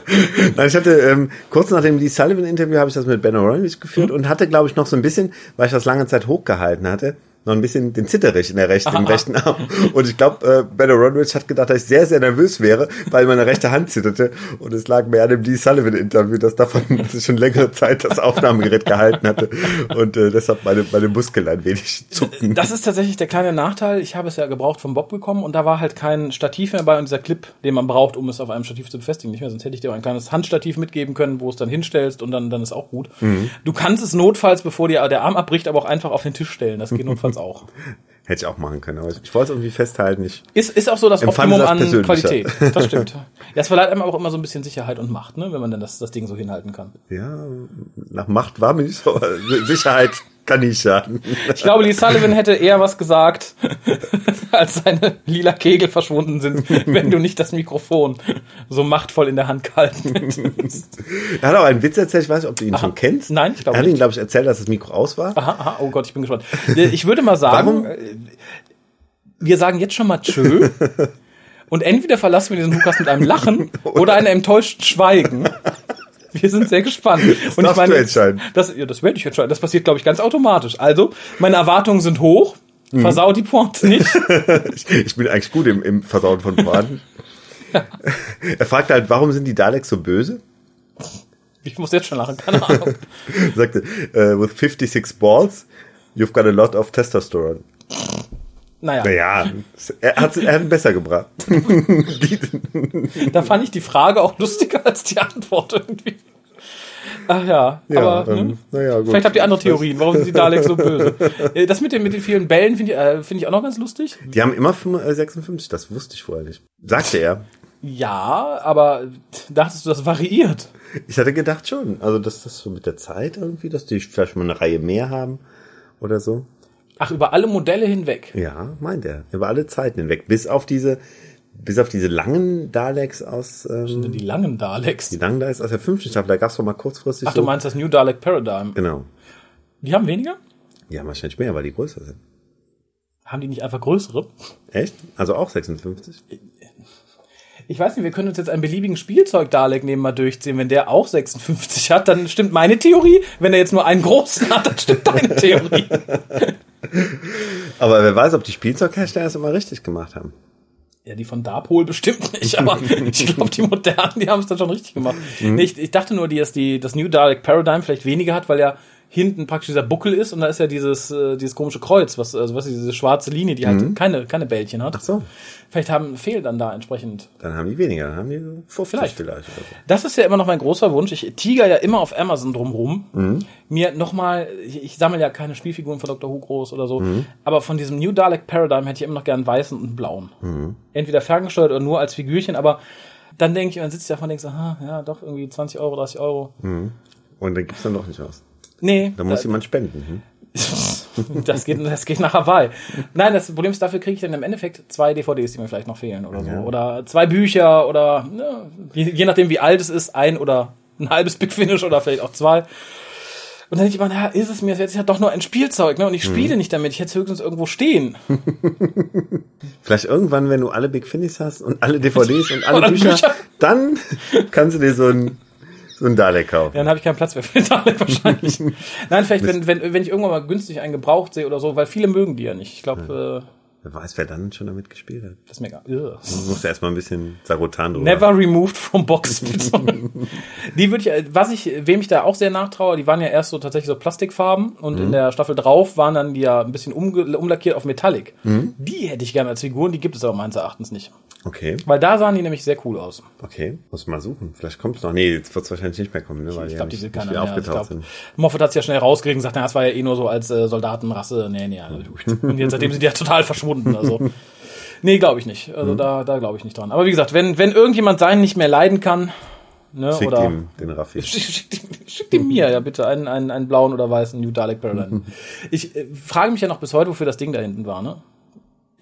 Nein, ich hatte ähm, kurz nach dem Lee Sullivan Interview habe ich das mit Ben O'Reilly geführt und hatte, glaube ich, noch so ein bisschen, weil ich das lange Zeit hochgehalten hatte, noch ein bisschen den Zitterich in der rechten, im rechten Arm. Und ich glaube, äh, Benno Rodrich hat gedacht, dass ich sehr, sehr nervös wäre, weil meine rechte Hand zitterte. Und es lag mir an dem Lee Sullivan-Interview, dass davon schon längere Zeit das Aufnahmegerät gehalten hatte. Und äh, deshalb meine, meine Muskeln ein wenig zuckten. Das ist tatsächlich der kleine Nachteil. Ich habe es ja gebraucht vom Bob bekommen und da war halt kein Stativ mehr bei und dieser Clip, den man braucht, um es auf einem Stativ zu befestigen, nicht mehr. Sonst hätte ich dir auch ein kleines Handstativ mitgeben können, wo es dann hinstellst und dann, dann ist auch gut. Mhm. Du kannst es notfalls, bevor dir der Arm abbricht, aber auch einfach auf den Tisch stellen. Das geht notfalls auch. Hätte ich auch machen können, aber ich, wollte es irgendwie festhalten. Ich, Ist, ist auch so das Optimum das an. Qualität. Das stimmt. Ja, es verleiht einem auch immer so ein bisschen Sicherheit und Macht, ne, wenn man dann das, das Ding so hinhalten kann. ja, nach Macht war mir nicht so, Sicherheit kann nicht schaden. Ich glaube, Lee Sullivan hätte eher was gesagt, als seine lila Kegel verschwunden sind, wenn du nicht das Mikrofon so machtvoll in der Hand gehalten hättest. Er hat auch einen Witz erzählt, ich weiß nicht, ob du ihn schon kennst. Nein, ich glaube Er hat ihn, nicht. glaube ich, erzählt, dass das Mikro aus war. Aha, aha, oh Gott, ich bin gespannt. Ich würde mal sagen, Warum? äh, wir sagen jetzt schon mal Tschö. Und entweder verlassen wir diesen Hukas mit einem Lachen oder einem enttäuschten Schweigen. Wir sind sehr gespannt. Und darfst du entscheiden. Das, ja, das werde ich entscheiden. Das passiert, glaube ich, ganz automatisch. Also, meine Erwartungen sind hoch. Mhm. Versau die Pointe nicht. Ich, ich bin eigentlich gut im, im Versauen von Braten. Er fragte halt, warum sind die Daleks so böse? Ich muss jetzt schon lachen, keine Ahnung. Er sagte, äh, with 56 balls, you've got a lot of testosterone. Naja, Naja, er hat er hat ihn besser gebracht. Da fand ich die Frage auch lustiger als die Antwort irgendwie. Ach ja, ja, aber ähm, ne? naja, gut. vielleicht habt ihr andere Theorien. Warum sind die Daleks so böse? Äh, Das mit den, mit den vielen Bällen finde ich, äh, finde ich auch noch ganz lustig. Die haben immer 55, äh, 56, das wusste ich vorher nicht. Sagte er. Ja, aber dachtest du, das variiert? Ich hatte gedacht schon. Also, dass das so mit der Zeit irgendwie, dass die vielleicht mal eine Reihe mehr haben oder so. Ach, über alle Modelle hinweg. Ja, meint er. Über alle Zeiten hinweg. Bis auf diese, bis auf diese langen Daleks aus, ähm, Die langen Daleks. die langen Daleks aus der fünften Staffel. Da gab's doch mal kurzfristig Ach, so. du meinst das New Dalek Paradigm. Genau. Die haben weniger? Ja, wahrscheinlich mehr, weil die größer sind. Haben die nicht einfach größere? Echt? Also auch 56? Ich weiß nicht, wir können uns jetzt einen beliebigen Spielzeug-Dalek nehmen mal durchziehen. Wenn der auch 56 hat, dann stimmt meine Theorie. Wenn er jetzt nur einen großen hat, dann stimmt deine Theorie. Aber wer weiß, ob die Spielzeughersteller es immer richtig gemacht haben. Ja, die von Darpol bestimmt nicht, aber ich glaube, die modernen, die haben es dann schon richtig gemacht. Nee, ich, ich dachte nur, dass die, das New Dalek Paradigm vielleicht weniger hat, weil ja hinten praktisch dieser Buckel ist und da ist ja dieses, äh, dieses komische Kreuz, was, also was ist diese schwarze Linie, die halt keine, keine Bällchen hat. Ach so. Vielleicht haben, fehlt dann da entsprechend. Dann haben die weniger. Haben die so 50 Vielleicht. vielleicht. so. Das ist ja immer noch mein großer Wunsch. Ich tiger ja immer auf Amazon drumrum. Mir nochmal, ich, ich sammle ja keine Spielfiguren von Dr. Who groß oder so, aber von diesem New Dalek Paradigm hätte ich immer noch gern einen weißen und einen blauen. Entweder ferngesteuert oder nur als Figürchen, aber dann denke ich, dann sitze ich davon und denke so, aha, ja, doch, irgendwie 20 Euro, 30 Euro. Und dann gibt's dann doch nicht aus. Nee, Da muss jemand spenden. Hm? das geht, das geht nach Hawaii. Nein, das Problem ist, dafür kriege ich dann im Endeffekt zwei DVDs, die mir vielleicht noch fehlen oder so. Ja. Oder zwei Bücher oder ne, je, je nachdem, wie alt es ist, ein oder ein halbes Big Finish oder vielleicht auch zwei. Und dann denke ich immer, naja, ist es mir jetzt ja doch nur ein Spielzeug, ne? Und ich spiele nicht damit, ich hätte es höchstens irgendwo stehen. Vielleicht irgendwann, wenn du alle Big Finis hast und alle DVDs und alle Bücher, Bücher. dann kannst du dir so ein, so ein Dalek kaufen. Ja, dann habe ich keinen Platz mehr für den Dalek wahrscheinlich. Nein, vielleicht, wenn, wenn, wenn ich irgendwann mal günstig einen gebraucht sehe oder so, weil viele mögen die ja nicht. Ich glaube, äh, Wer weiß, wer dann schon damit gespielt hat. das ist mega. Du musst erstmal ein bisschen Sarotan drüber. Never removed from box. die würde ich, was ich, wem ich da auch sehr nachtraue, die waren ja erst so tatsächlich so Plastikfarben und in der Staffel drauf waren dann die ja ein bisschen umlackiert auf Metallic. Die hätte ich gerne als Figuren, die gibt es aber meines Erachtens nicht. Okay, Weil da sahen die nämlich sehr cool aus. okay. Muss mal suchen. Vielleicht kommt's noch. Nee, jetzt wird's wahrscheinlich nicht mehr kommen, ne? Weil Ich glaube, ja die mehr. Ich aufgetaucht sind. Moffat hat es ja schnell rausgekriegt und gesagt, na, das war ja eh nur so als äh, Soldatenrasse. Nee, nee, also, und jetzt, seitdem sind die ja total verschwunden. Also. Nee, glaube ich nicht. Mhm. Also da, da glaube ich nicht dran. Aber wie gesagt, wenn, wenn irgendjemand seinen nicht mehr leiden kann, ne, Schickt oder ihm den Raffi. Schick, schick, schick die mir, ja bitte, einen, einen, einen blauen oder weißen New Dalek Paradigm. Ich äh, frage mich ja noch bis heute, wofür das Ding da hinten war, ne?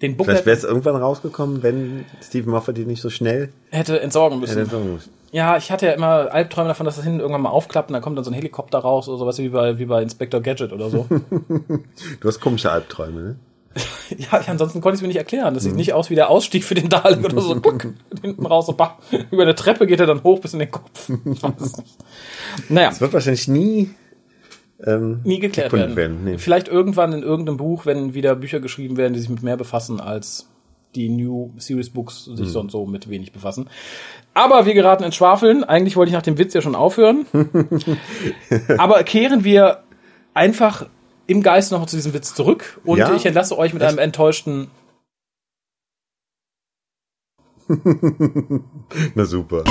Den Vielleicht Booklet wäre es irgendwann rausgekommen, wenn Stephen Moffat die nicht so schnell hätte entsorgen hätte müssen. entsorgen müssen. Ja, ich hatte ja immer Albträume davon, dass das hinten irgendwann mal aufklappt und dann kommt dann so ein Helikopter raus oder sowas wie bei, wie bei Inspector Gadget oder so. Du hast komische Albträume, ne? ja, ich, ansonsten konnte ich es mir nicht erklären. Das sieht nicht aus wie der Ausstieg für den Dalek oder so. Guck, hinten raus, so, bah, über eine Treppe geht er dann hoch bis in den Kopf. Ich weiß es nicht. Naja. Es wird wahrscheinlich nie ähm, nie geklärt erkundet werden. Nee. Vielleicht irgendwann in irgendeinem Buch, wenn wieder Bücher geschrieben werden, die sich mit mehr befassen als die New Series Books sich sonst so mit wenig befassen. Aber wir geraten ins Schwafeln. Eigentlich wollte ich nach dem Witz ja schon aufhören. Aber kehren wir einfach im Geist noch zu diesem Witz zurück und Ja. ich entlasse euch mit einem enttäuschten Na super.